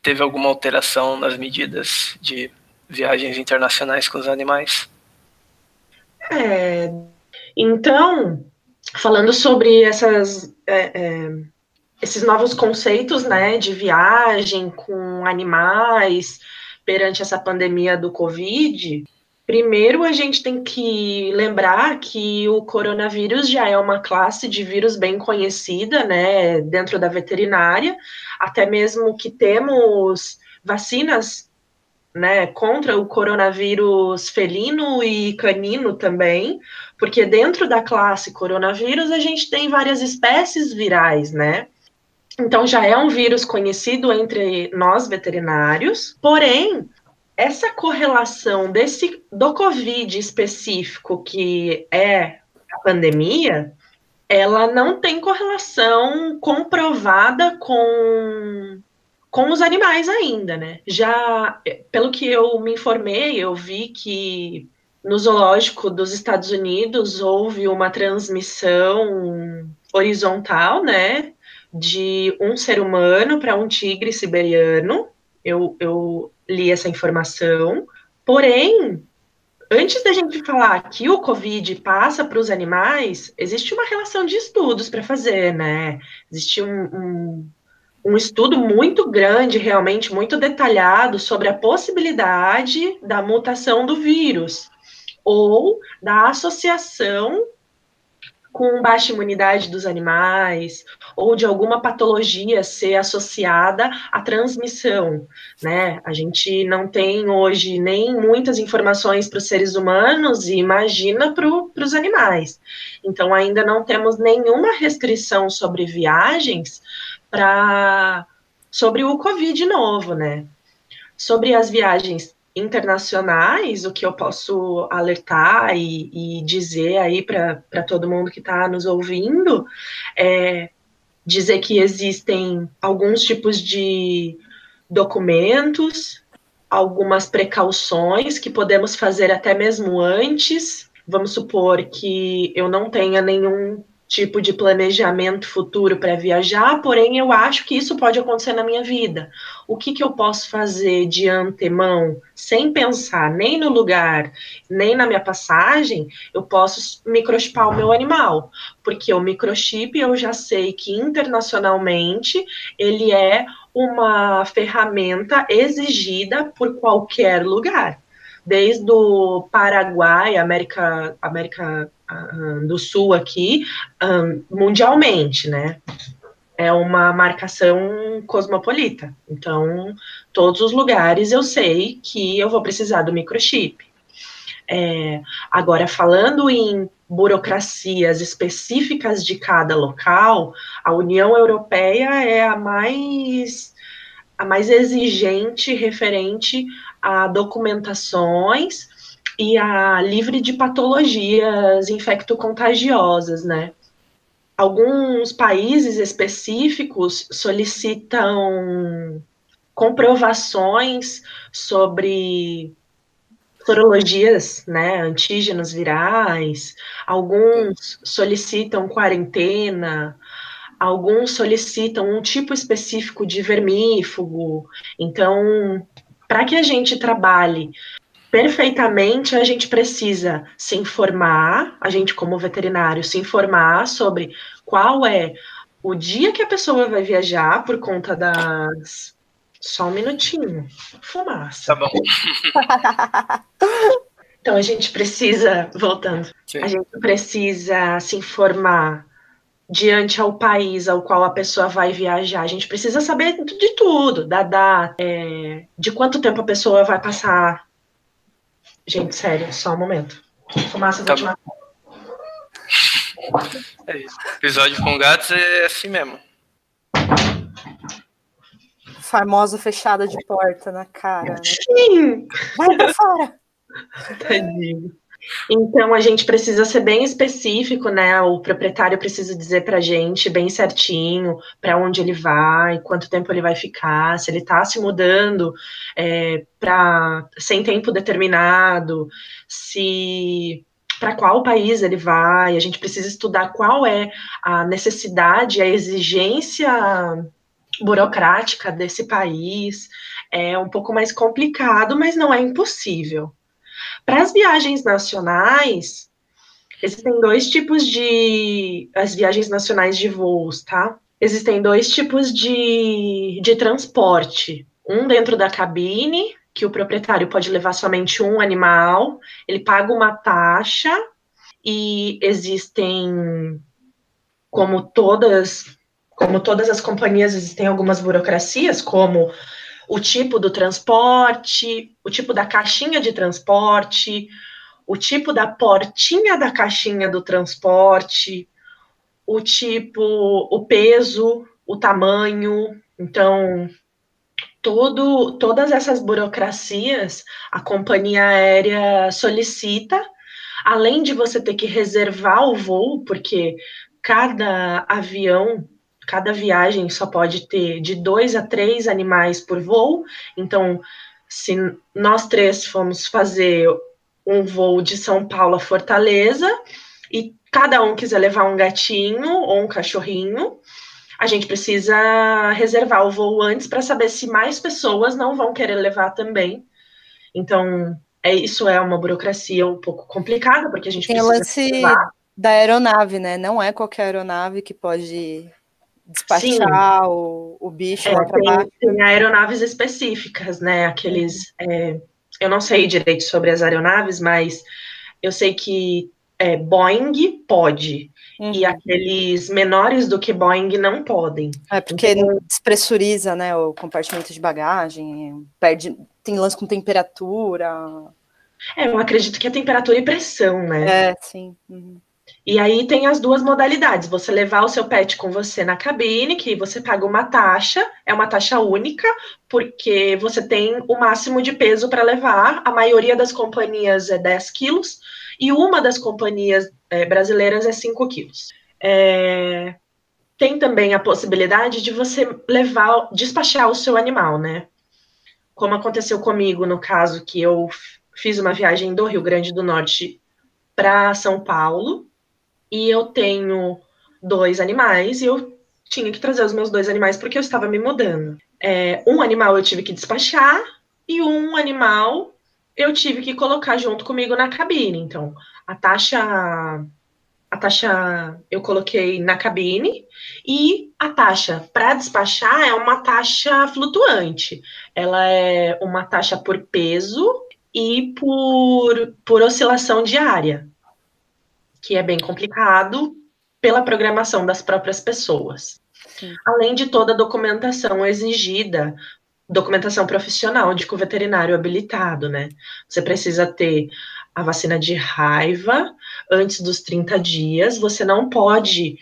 teve alguma alteração nas medidas de viagens internacionais com os animais? É, então, falando sobre essas, é, é, esses novos conceitos né, de viagem com animais perante essa pandemia do Covid, Primeiro, a gente tem que lembrar que o coronavírus já é uma classe de vírus bem conhecida, né, dentro da veterinária, até mesmo que temos vacinas, né, contra o coronavírus felino e canino também, porque dentro da classe coronavírus a gente tem várias espécies virais, né? Então já é um vírus conhecido entre nós veterinários, porém essa correlação desse do Covid específico, que é a pandemia, ela não tem correlação comprovada com com os animais ainda, né? Já pelo que eu me informei, eu vi que no zoológico dos Estados Unidos houve uma transmissão horizontal, né, de um ser humano para um tigre siberiano. Eu, eu li essa informação. Porém, antes da gente falar que o Covid passa para os animais, existe uma relação de estudos para fazer, né? Existe um, um, um, estudo muito grande, realmente muito detalhado, sobre a possibilidade da mutação do vírus ou da associação com baixa imunidade dos animais ou de alguma patologia ser associada à transmissão, né? A gente não tem hoje nem muitas informações para os seres humanos e imagina para os animais. Então ainda não temos nenhuma restrição sobre viagens para sobre o Covid novo, né? Sobre as viagens internacionais, o que eu posso alertar e, e dizer aí para todo mundo que está nos ouvindo é dizer que existem alguns tipos de documentos, algumas precauções que podemos fazer até mesmo antes. Vamos supor que eu não tenha nenhum tipo de planejamento futuro para viajar, porém eu acho que isso pode acontecer na minha vida. O que, que eu posso fazer de antemão, sem pensar nem no lugar, nem na minha passagem, eu posso microchipar o meu animal, porque o microchip eu já sei que internacionalmente ele é uma ferramenta exigida por qualquer lugar desde o Paraguai, América, América do Sul aqui, mundialmente, né? É uma marcação cosmopolita. Então, todos os lugares eu sei que eu vou precisar do microchip. É, agora, falando em burocracias específicas de cada local, a União Europeia é a mais a mais exigente referente a documentações livre de patologias infectocontagiosas, né? Alguns países específicos solicitam comprovações sobre sorologias, né, antígenos virais, alguns solicitam quarentena, alguns solicitam um tipo específico de vermífugo. Então, para que a gente trabalhe perfeitamente, a gente precisa se informar, a gente, como veterinário, se informar sobre qual é o dia que a pessoa vai viajar por conta das. Só um minutinho. Fumaça. Tá bom. <laughs> então a gente precisa, voltando, Sim. a gente precisa se informar diante ao país ao qual a pessoa vai viajar. A gente precisa saber de tudo, da data, é, de quanto tempo a pessoa vai passar. Gente, sério, só um momento. Fumaça tá vou É isso. Episódio com gatos é assim mesmo. Famosa fechada de porta na cara. Né? Sim! Vai pra fora! <laughs> Tadinho. Então a gente precisa ser bem específico, né? O proprietário precisa dizer para a gente bem certinho para onde ele vai, quanto tempo ele vai ficar, se ele está se mudando é, para sem tempo determinado, se para qual país ele vai. A gente precisa estudar qual é a necessidade, a exigência burocrática desse país. É um pouco mais complicado, mas não é impossível. Para as viagens nacionais, existem dois tipos de. As viagens nacionais de voos, tá? Existem dois tipos de, de transporte. Um dentro da cabine, que o proprietário pode levar somente um animal, ele paga uma taxa, e existem, como todas, como todas as companhias, existem algumas burocracias, como o tipo do transporte, o tipo da caixinha de transporte, o tipo da portinha da caixinha do transporte, o tipo, o peso, o tamanho. Então, todas essas burocracias a companhia aérea solicita, além de você ter que reservar o voo, porque cada avião cada viagem só pode ter de dois a três animais por voo. Então, se nós três formos fazer um voo de São Paulo a Fortaleza e cada um quiser levar um gatinho ou um cachorrinho, a gente precisa reservar o voo antes para saber se mais pessoas não vão querer levar também. Então, é isso é uma burocracia um pouco complicada, porque a gente Tem precisa. Lance da aeronave, né? Não é qualquer aeronave que pode despachar o, o, bicho é, baixo. Tem aeronaves específicas, né? Aqueles. É, eu não sei direito sobre as aeronaves, mas eu sei que é, Boeing pode. Uhum. E aqueles menores do que Boeing não podem. É porque então, despressuriza, né, o compartimento de bagagem, perde, tem lance com temperatura. É, eu acredito que é temperatura e pressão, né? É, sim. Uhum. E aí tem as duas modalidades: você levar o seu pet com você na cabine, que você paga uma taxa, é uma taxa única, porque você tem o máximo de peso para levar. A maioria das companhias é 10 quilos, e uma das companhias é, brasileiras é 5 quilos. É, tem também a possibilidade de você levar, despachar o seu animal, né? Como aconteceu comigo no caso que eu fiz uma viagem do Rio Grande do Norte para São Paulo e eu tenho dois animais e eu tinha que trazer os meus dois animais porque eu estava me mudando. É, um animal eu tive que despachar e um animal eu tive que colocar junto comigo na cabine. Então, a taxa a taxa eu coloquei na cabine e a taxa para despachar é uma taxa flutuante. Ela é uma taxa por peso e por, por oscilação diária, que é bem complicado pela programação das próprias pessoas. Sim. Além de toda a documentação exigida, documentação profissional de que o veterinário habilitado, né? Você precisa ter a vacina de raiva antes dos 30 dias, você não pode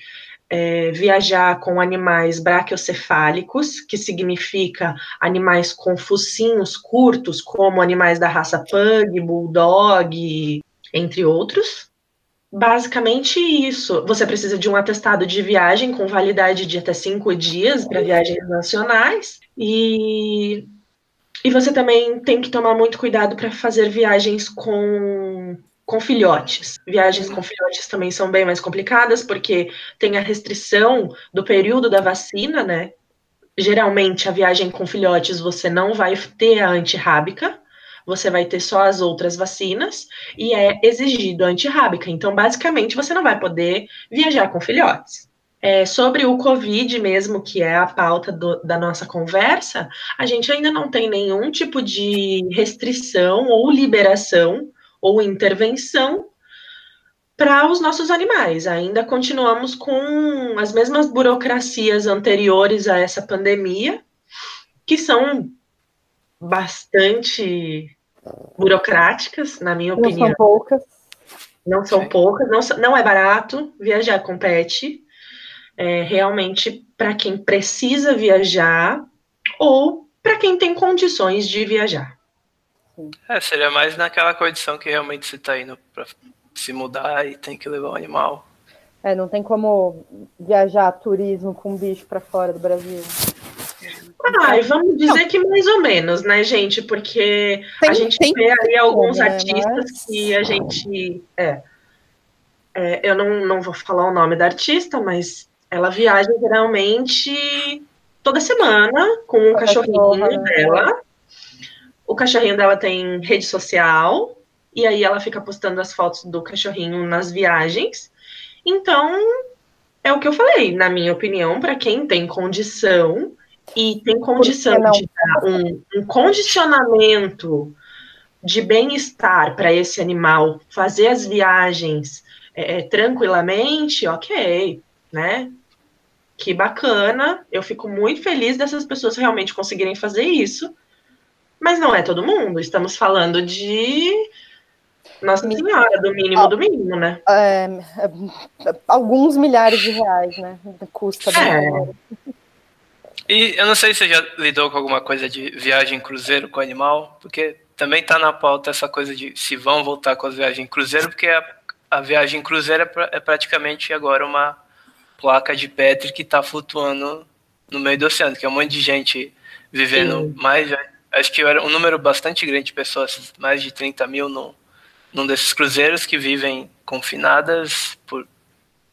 é, viajar com animais braquiocefálicos, que significa animais com focinhos curtos, como animais da raça Pug, Bulldog, entre outros. Basicamente isso. Você precisa de um atestado de viagem com validade de até cinco dias para viagens nacionais. E, e você também tem que tomar muito cuidado para fazer viagens com, com filhotes. Viagens com filhotes também são bem mais complicadas, porque tem a restrição do período da vacina, né? Geralmente, a viagem com filhotes você não vai ter a antirrábica você vai ter só as outras vacinas e é exigido antirrábica. Então, basicamente, você não vai poder viajar com filhotes. É, sobre o Covid mesmo, que é a pauta do, da nossa conversa, a gente ainda não tem nenhum tipo de restrição ou liberação ou intervenção para os nossos animais. Ainda continuamos com as mesmas burocracias anteriores a essa pandemia, que são bastante burocráticas, na minha opinião. Não são poucas. Não são Sim. poucas, não, não é barato viajar com pet. É, realmente, para quem precisa viajar ou para quem tem condições de viajar. É, seria mais naquela condição que realmente você está indo para se mudar e tem que levar um animal. É, não tem como viajar turismo com bicho para fora do Brasil. Ai, vamos dizer que mais ou menos, né, gente? Porque tem, a gente vê aí alguns né, artistas que a gente. É, é, eu não, não vou falar o nome da artista, mas ela viaja geralmente toda semana com o cachorrinho né? dela. O cachorrinho dela tem rede social, e aí ela fica postando as fotos do cachorrinho nas viagens. Então, é o que eu falei, na minha opinião, para quem tem condição e tem condição de dar um, um condicionamento de bem-estar para esse animal, fazer as viagens é, é, tranquilamente, ok, né? Que bacana, eu fico muito feliz dessas pessoas realmente conseguirem fazer isso, mas não é todo mundo, estamos falando de nossa Senhora, do mínimo do mínimo, né? É, é, alguns milhares de reais, né? Custa. É. E eu não sei se você já lidou com alguma coisa de viagem cruzeiro com animal, porque também tá na pauta essa coisa de se vão voltar com as viagens cruzeiro, porque a, a viagem cruzeiro é, é, praticamente agora uma placa de Petri que está flutuando no meio do oceano, que é um monte de gente vivendo Sim. mais. Acho que era um número bastante grande de pessoas, mais de 30 mil no, num desses cruzeiros que vivem confinadas por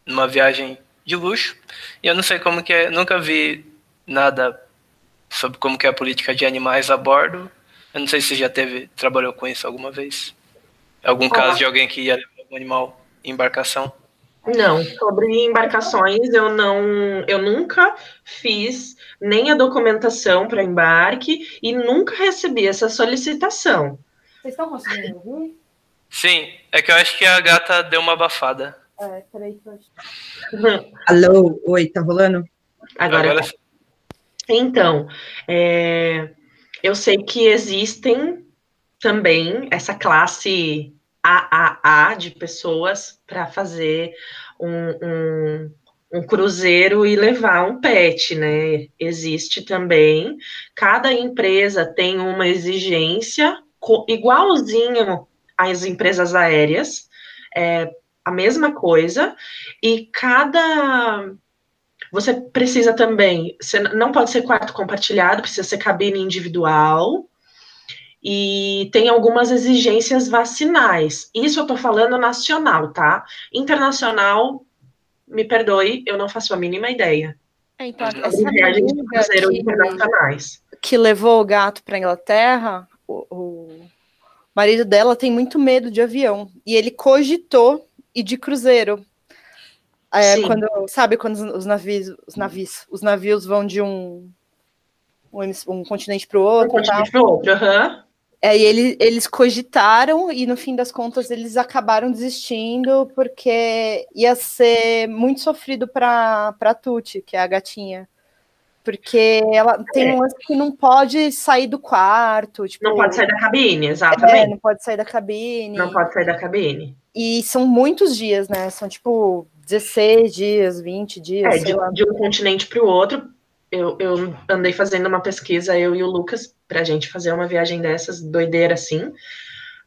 uma viagem de luxo. E eu não sei como que é, nunca vi nada sobre como que é a política de animais a bordo. Eu não sei se você já teve, trabalhou com isso alguma vez. Algum caso de alguém que ia levar um animal em embarcação? Não, sobre embarcações eu não, eu nunca fiz nem a documentação para embarque e nunca recebi essa solicitação. Vocês estão conseguindo ouvir? Sim, é que eu acho que a gata deu uma abafada. É, peraí que eu acho. <laughs> Alô, oi, tá rolando? Agora, Agora... Tá. Então, é, eu sei que existem também essa classe AAA de pessoas para fazer um, um, um, cruzeiro e levar um pet, né? Existe também. Cada empresa tem uma exigência igualzinho às empresas aéreas, é a mesma coisa, e cada você precisa também, você não pode ser quarto compartilhado, precisa ser cabine individual. E tem algumas exigências vacinais. Isso eu tô falando nacional, tá? Internacional me perdoe, eu não faço a mínima ideia. É, então, essa Viagens de amiga cruzeiro que, internacionais. que levou o gato para Inglaterra, o, o marido dela tem muito medo de avião. E ele cogitou ir de cruzeiro. É, quando, sabe quando os- os navios, os navios, os navios vão de um, um, um continente para o Um outro. tal. continente pro outro, aham. É, e ele, eles cogitaram e no fim das contas eles acabaram desistindo porque ia ser muito sofrido para para Tuti, que é a gatinha. Porque ela tem É. um lance que não pode sair do quarto, tipo, Não pode sair da cabine, é, exatamente. não pode sair da cabine. Não pode sair da cabine. E são muitos dias, né? São tipo 16 dias, 20 dias, É, de, de um continente para o outro. Eu, eu andei fazendo uma pesquisa, eu e o Lucas, para a gente fazer uma viagem dessas, doideira assim.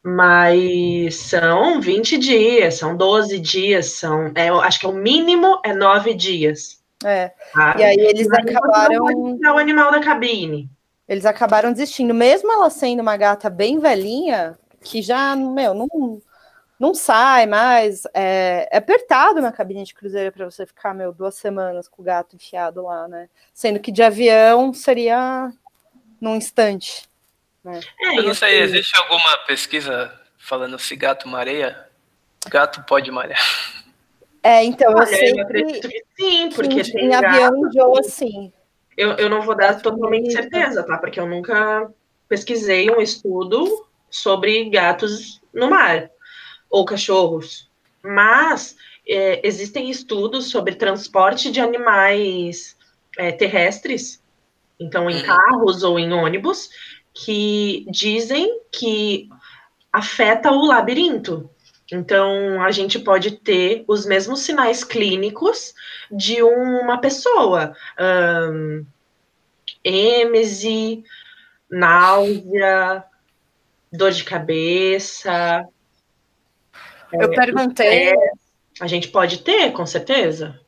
Mas são 20 dias, são 12 dias, são. É, eu acho que é o mínimo é 9 dias. É. tá? E aí eles Mas você acabaram. o animal da cabine. Eles acabaram desistindo, mesmo ela sendo uma gata bem velhinha, que já, meu, não, não sai mais. É, é apertado na cabine de cruzeiro para você ficar, meu, duas semanas com o gato enfiado lá, né? Sendo que de avião seria num instante. É, Eu não sei, aí. existe alguma pesquisa falando se gato mareia? Gato pode marear. É, então, eu Olha, sei eu acredito que, que sim, porque que tem em gato avião enjoa assim. Eu, eu não vou dar totalmente certeza, tá? Porque eu nunca pesquisei um estudo sobre gatos no mar ou cachorros. Mas é, existem estudos sobre transporte de animais é, terrestres, então em Uhum. carros ou em ônibus, que dizem que afeta o labirinto. Então, a gente pode ter os mesmos sinais clínicos de uma pessoa. Ahn, êmese, náusea, dor de cabeça. Eu perguntei, A gente pode ter, com certeza.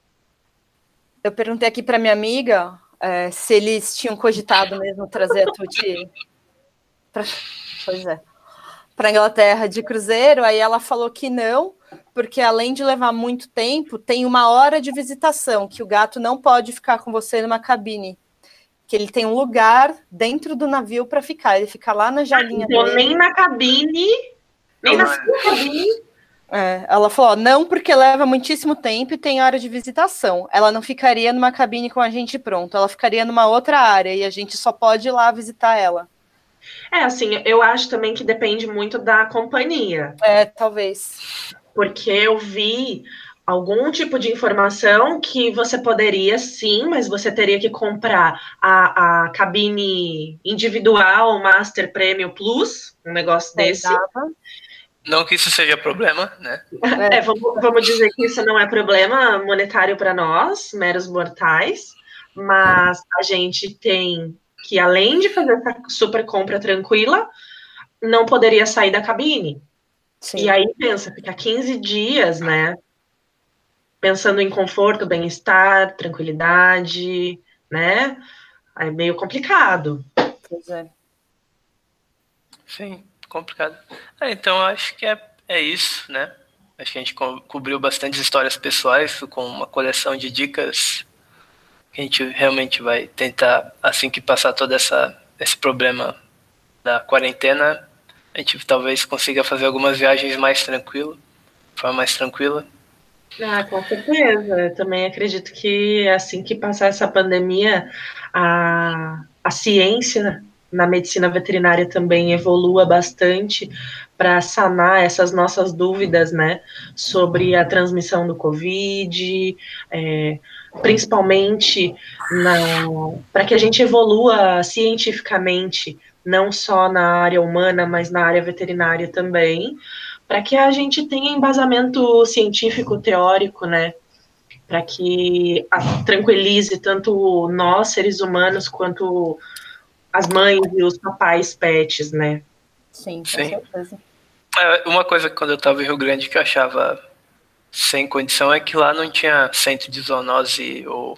eu perguntei aqui para minha amiga é, se eles tinham cogitado mesmo trazer a Tuti pois é, para Inglaterra de cruzeiro. Aí ela falou que não, porque além de levar muito tempo, tem uma hora de visitação que o gato não pode ficar com você numa cabine. Que ele tem um lugar dentro do navio para ficar. Ele fica lá na jalinha Então, dele. nem na cabine, nem na sua cabine. É, ela falou, não porque leva muitíssimo tempo e tem hora de visitação. Ela não ficaria numa cabine com a gente pronto, ela ficaria numa outra área e a gente só pode ir lá visitar ela. É, assim, eu acho também que depende muito da companhia. É, talvez. porque eu vi algum tipo de informação que você poderia sim, mas você teria que comprar a, a cabine individual, Master Premium Plus, um negócio desse. Dava. Não que isso seja problema, né? É, vamos, vamos dizer que isso não é problema monetário para nós, meros mortais, mas a gente tem que, além de fazer essa super compra tranquila, não poderia sair da cabine. Sim. E aí pensa, ficar 15 dias, né? Pensando em conforto, bem-estar, tranquilidade, né? É meio complicado. Pois é. Sim, complicado. Ah, então eu acho que é, é isso, né? Acho que a gente co cobriu bastante histórias pessoais com uma coleção de dicas que a gente realmente vai tentar, assim que passar todo essa, esse problema da quarentena, a gente talvez consiga fazer algumas viagens mais tranquilo, de forma mais tranquila. Ah, com certeza. Eu também acredito que assim que passar essa pandemia, a, a ciência na medicina veterinária também evolua bastante para sanar essas nossas dúvidas, né, sobre a transmissão do Covid, é, principalmente para que a gente evolua cientificamente, não só na área humana, mas na área veterinária também, para que a gente tenha embasamento científico teórico, né, para que a, tranquilize tanto nós seres humanos quanto as mães e os papais pets, né? Sim, com Sim. certeza. É, Uma coisa que quando eu estava em Rio Grande que eu achava sem condição é que lá não tinha centro de zoonose ou,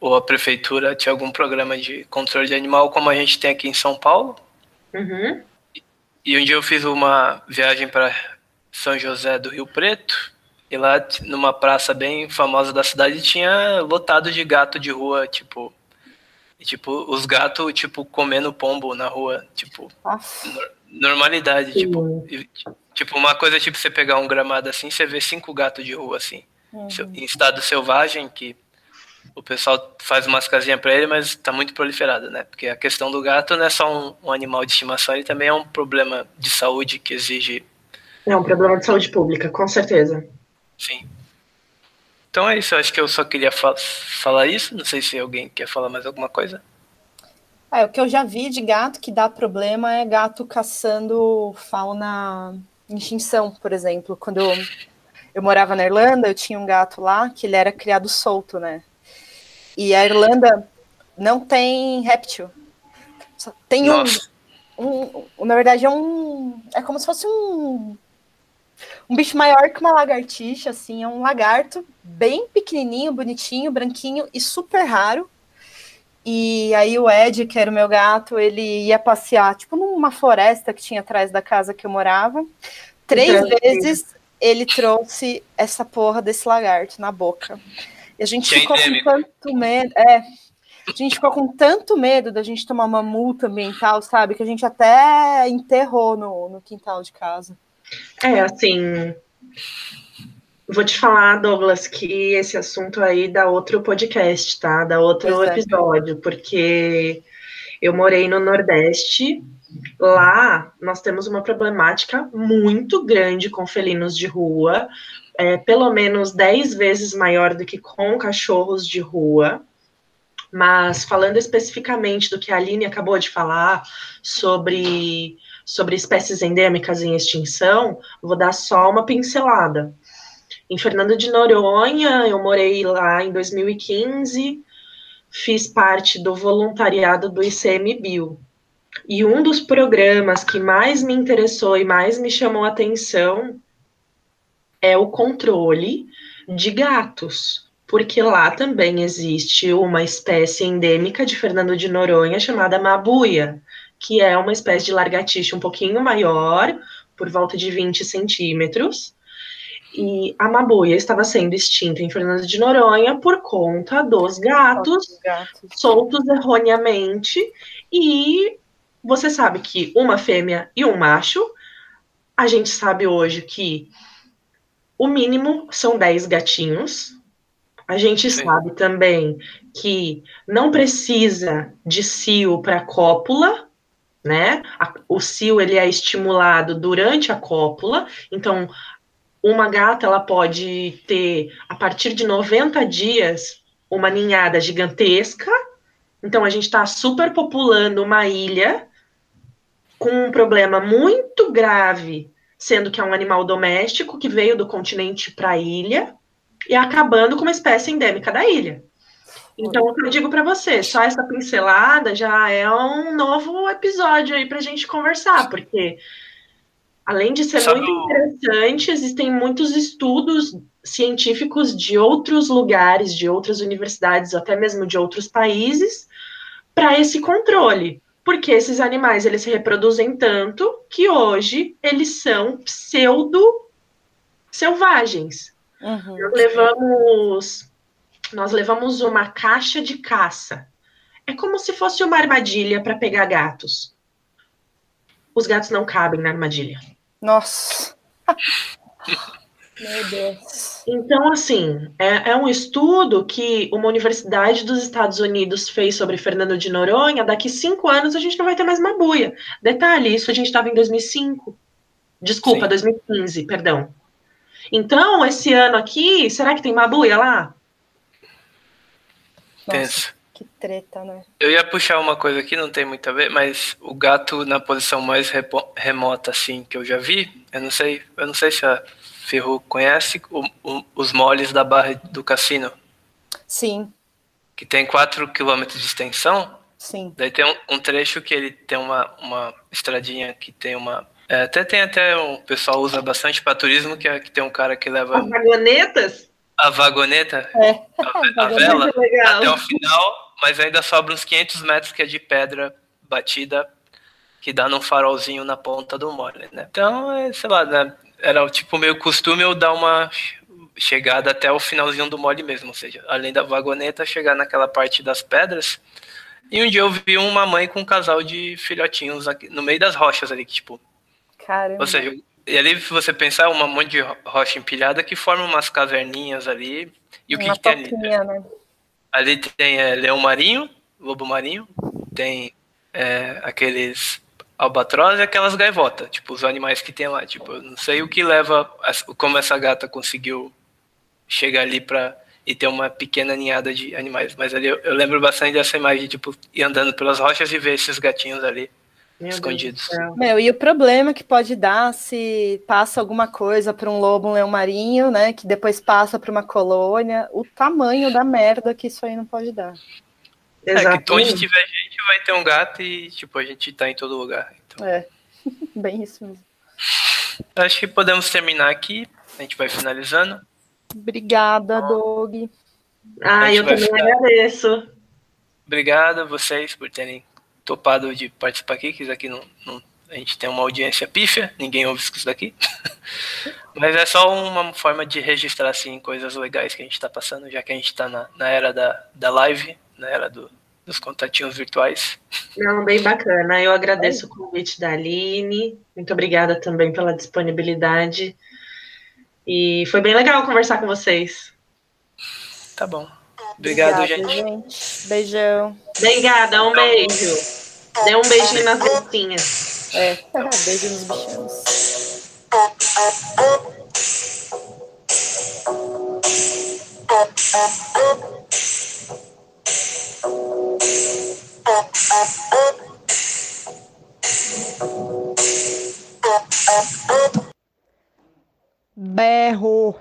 ou a prefeitura tinha algum programa de controle de animal como a gente tem aqui em São Paulo. Uhum. E um dia eu fiz uma viagem para São José do Rio Preto E lá, numa praça bem famosa da cidade, tinha lotado de gato de rua, tipo. E, tipo, os gatos, tipo, comendo pombo na rua, tipo. Normalidade, tipo. E, tipo, uma coisa tipo você pegar um gramado assim, você vê cinco gatos de rua, assim. Uhum. Em estado selvagem, que o pessoal faz umas casinhas para ele, mas está muito proliferado, né? Porque a questão do gato não é só um, um, animal de estimação, ele também é um problema de saúde que exige. É um problema de saúde pública, com certeza. Sim. Então é isso, acho que eu só queria fa falar isso. Não sei se alguém quer falar mais alguma coisa. É, o que eu já vi de gato que dá problema é gato caçando fauna em extinção, por exemplo. Quando eu, eu morava na Irlanda, eu tinha um gato lá que ele era criado solto, né? E a Irlanda não tem réptil. Só tem um, um, Na verdade, é um. É como se fosse um. Um bicho maior que uma lagartixa, assim. É um lagarto bem pequenininho, bonitinho, branquinho e super raro. E aí o Ed, que era o meu gato, ele ia passear, tipo, numa floresta que tinha atrás da casa que eu morava. Três vezes ele trouxe essa porra desse lagarto na boca. E a gente que ficou com tanto medo. É, a gente ficou com tanto medo da gente tomar uma multa ambiental, sabe? Que a gente até enterrou no, no quintal de casa. É, assim. Vou te falar, Douglas, que esse assunto aí dá outro podcast, tá? Dá outro é. episódio, porque eu morei no Nordeste. Lá nós temos uma problemática muito grande com felinos de rua, é, pelo menos 10 vezes maior do que com cachorros de rua. Mas falando especificamente do que a Aline acabou de falar sobre, sobre espécies endêmicas em extinção, vou dar só uma pincelada. Em Fernando de Noronha, eu morei lá em 2015, fiz parte do voluntariado do ICMBio. E um dos programas que mais me interessou e mais me chamou a atenção é o controle de gatos, porque lá também existe uma espécie endêmica de Fernando de Noronha chamada mabuia, que é uma espécie de largatixa um pouquinho maior, por volta de 20 centímetros. E a mabuia estava sendo extinta em Fernando de Noronha por conta dos gatos, gatos. soltos erroneamente. E você sabe que uma fêmea e um macho, a gente sabe hoje que o mínimo são 10 gatinhos. A gente Sim. sabe também que não precisa de cio para cópula, né? o cio ele é estimulado durante a cópula, então uma gata ela pode ter a partir de 90 dias uma ninhada gigantesca. Então a gente está superpopulando uma ilha com um problema muito grave sendo que é um animal doméstico que veio do continente para a ilha e acabando com uma espécie endêmica da ilha. Então, o que eu digo para você, só essa pincelada já é um novo episódio aí para a gente conversar, porque além de ser Sabe muito interessante, existem muitos estudos científicos de outros lugares, de outras universidades, até mesmo de outros países, para esse controle porque esses animais eles se reproduzem tanto que hoje eles são pseudo selvagens. Uhum. Nós levamos nós levamos uma caixa de caça. É como se fosse uma armadilha para pegar gatos. Os gatos não cabem na armadilha. Nossa. Meu Deus. Então, assim, é, é, um estudo que uma universidade dos Estados Unidos fez sobre Fernando de Noronha. Daqui cinco anos a gente não vai ter mais uma buia. Detalhe, isso a gente estava em 2005. Desculpa, Sim. 2015, perdão. Então, esse ano aqui, será que tem uma buia lá? Nossa, que treta, né? Eu ia puxar uma coisa aqui, não tem muito a ver, mas o gato na posição mais remota, assim, que eu já vi, eu não sei, eu não sei se a Ferro conhece o, o, os moles da Barra do Cassino? Sim. Que tem 4 km de extensão? Sim. Daí tem um, um, trecho que ele tem uma, uma estradinha que tem uma. É, até tem até um o pessoal usa bastante para turismo, que, é, que tem um cara que leva. As vagonetas? A vagoneta? É. A, <laughs> a vela até o final, mas ainda sobra uns 500 metros que é de pedra batida que dá num farolzinho na ponta do mole, né? Então, é, sei lá, né? era tipo meio costume eu dar uma chegada até o finalzinho do mole mesmo, ou seja, além da vagoneta, chegar naquela parte das pedras. E um dia eu vi uma mãe com um casal de filhotinhos aqui, no meio das rochas ali, que, tipo. Caramba. Ou seja, e ali, se você pensar, uma monte de rocha empilhada que forma umas caverninhas ali. E o que, que tem ali? né? Ali tem é, leão marinho, lobo marinho, tem é, aqueles albatroz e aquelas gaivotas, tipo, os animais que tem lá. Tipo, eu não sei o que leva, como essa gata conseguiu chegar ali pra e ter uma pequena ninhada de animais. Mas ali eu, eu lembro bastante dessa imagem, tipo, ir andando pelas rochas e ver esses gatinhos ali Meu escondidos. Meu, e o problema que pode dar se passa alguma coisa para um lobo, um leão marinho, né? Que depois passa para uma colônia, o tamanho da merda que isso aí não pode dar. É que onde tiver gente vai ter um gato e, tipo, a gente tá em todo lugar. Então, É, <laughs> bem isso mesmo. acho que podemos terminar aqui. A gente vai finalizando. Obrigada, Doug. Ah, eu também ficar- agradeço. Obrigado a vocês por terem topado de participar aqui, que isso aqui não, não- a gente tem uma audiência pífia, ninguém ouve isso daqui. <laughs> Mas é só uma forma de registrar assim, coisas legais que a gente está passando, já que a gente está na, na era da, da live, na era do- dos contatinhos virtuais. Não, bem bacana. Eu agradeço o convite da Aline. Muito obrigada também pela disponibilidade. E foi bem legal conversar com vocês. Tá bom. Obrigado, Obrigado gente. gente. Beijão. Obrigada, um beijo. Dê um beijinho nas bichinhas. É, <laughs> beijo nos bichinhos. Berro.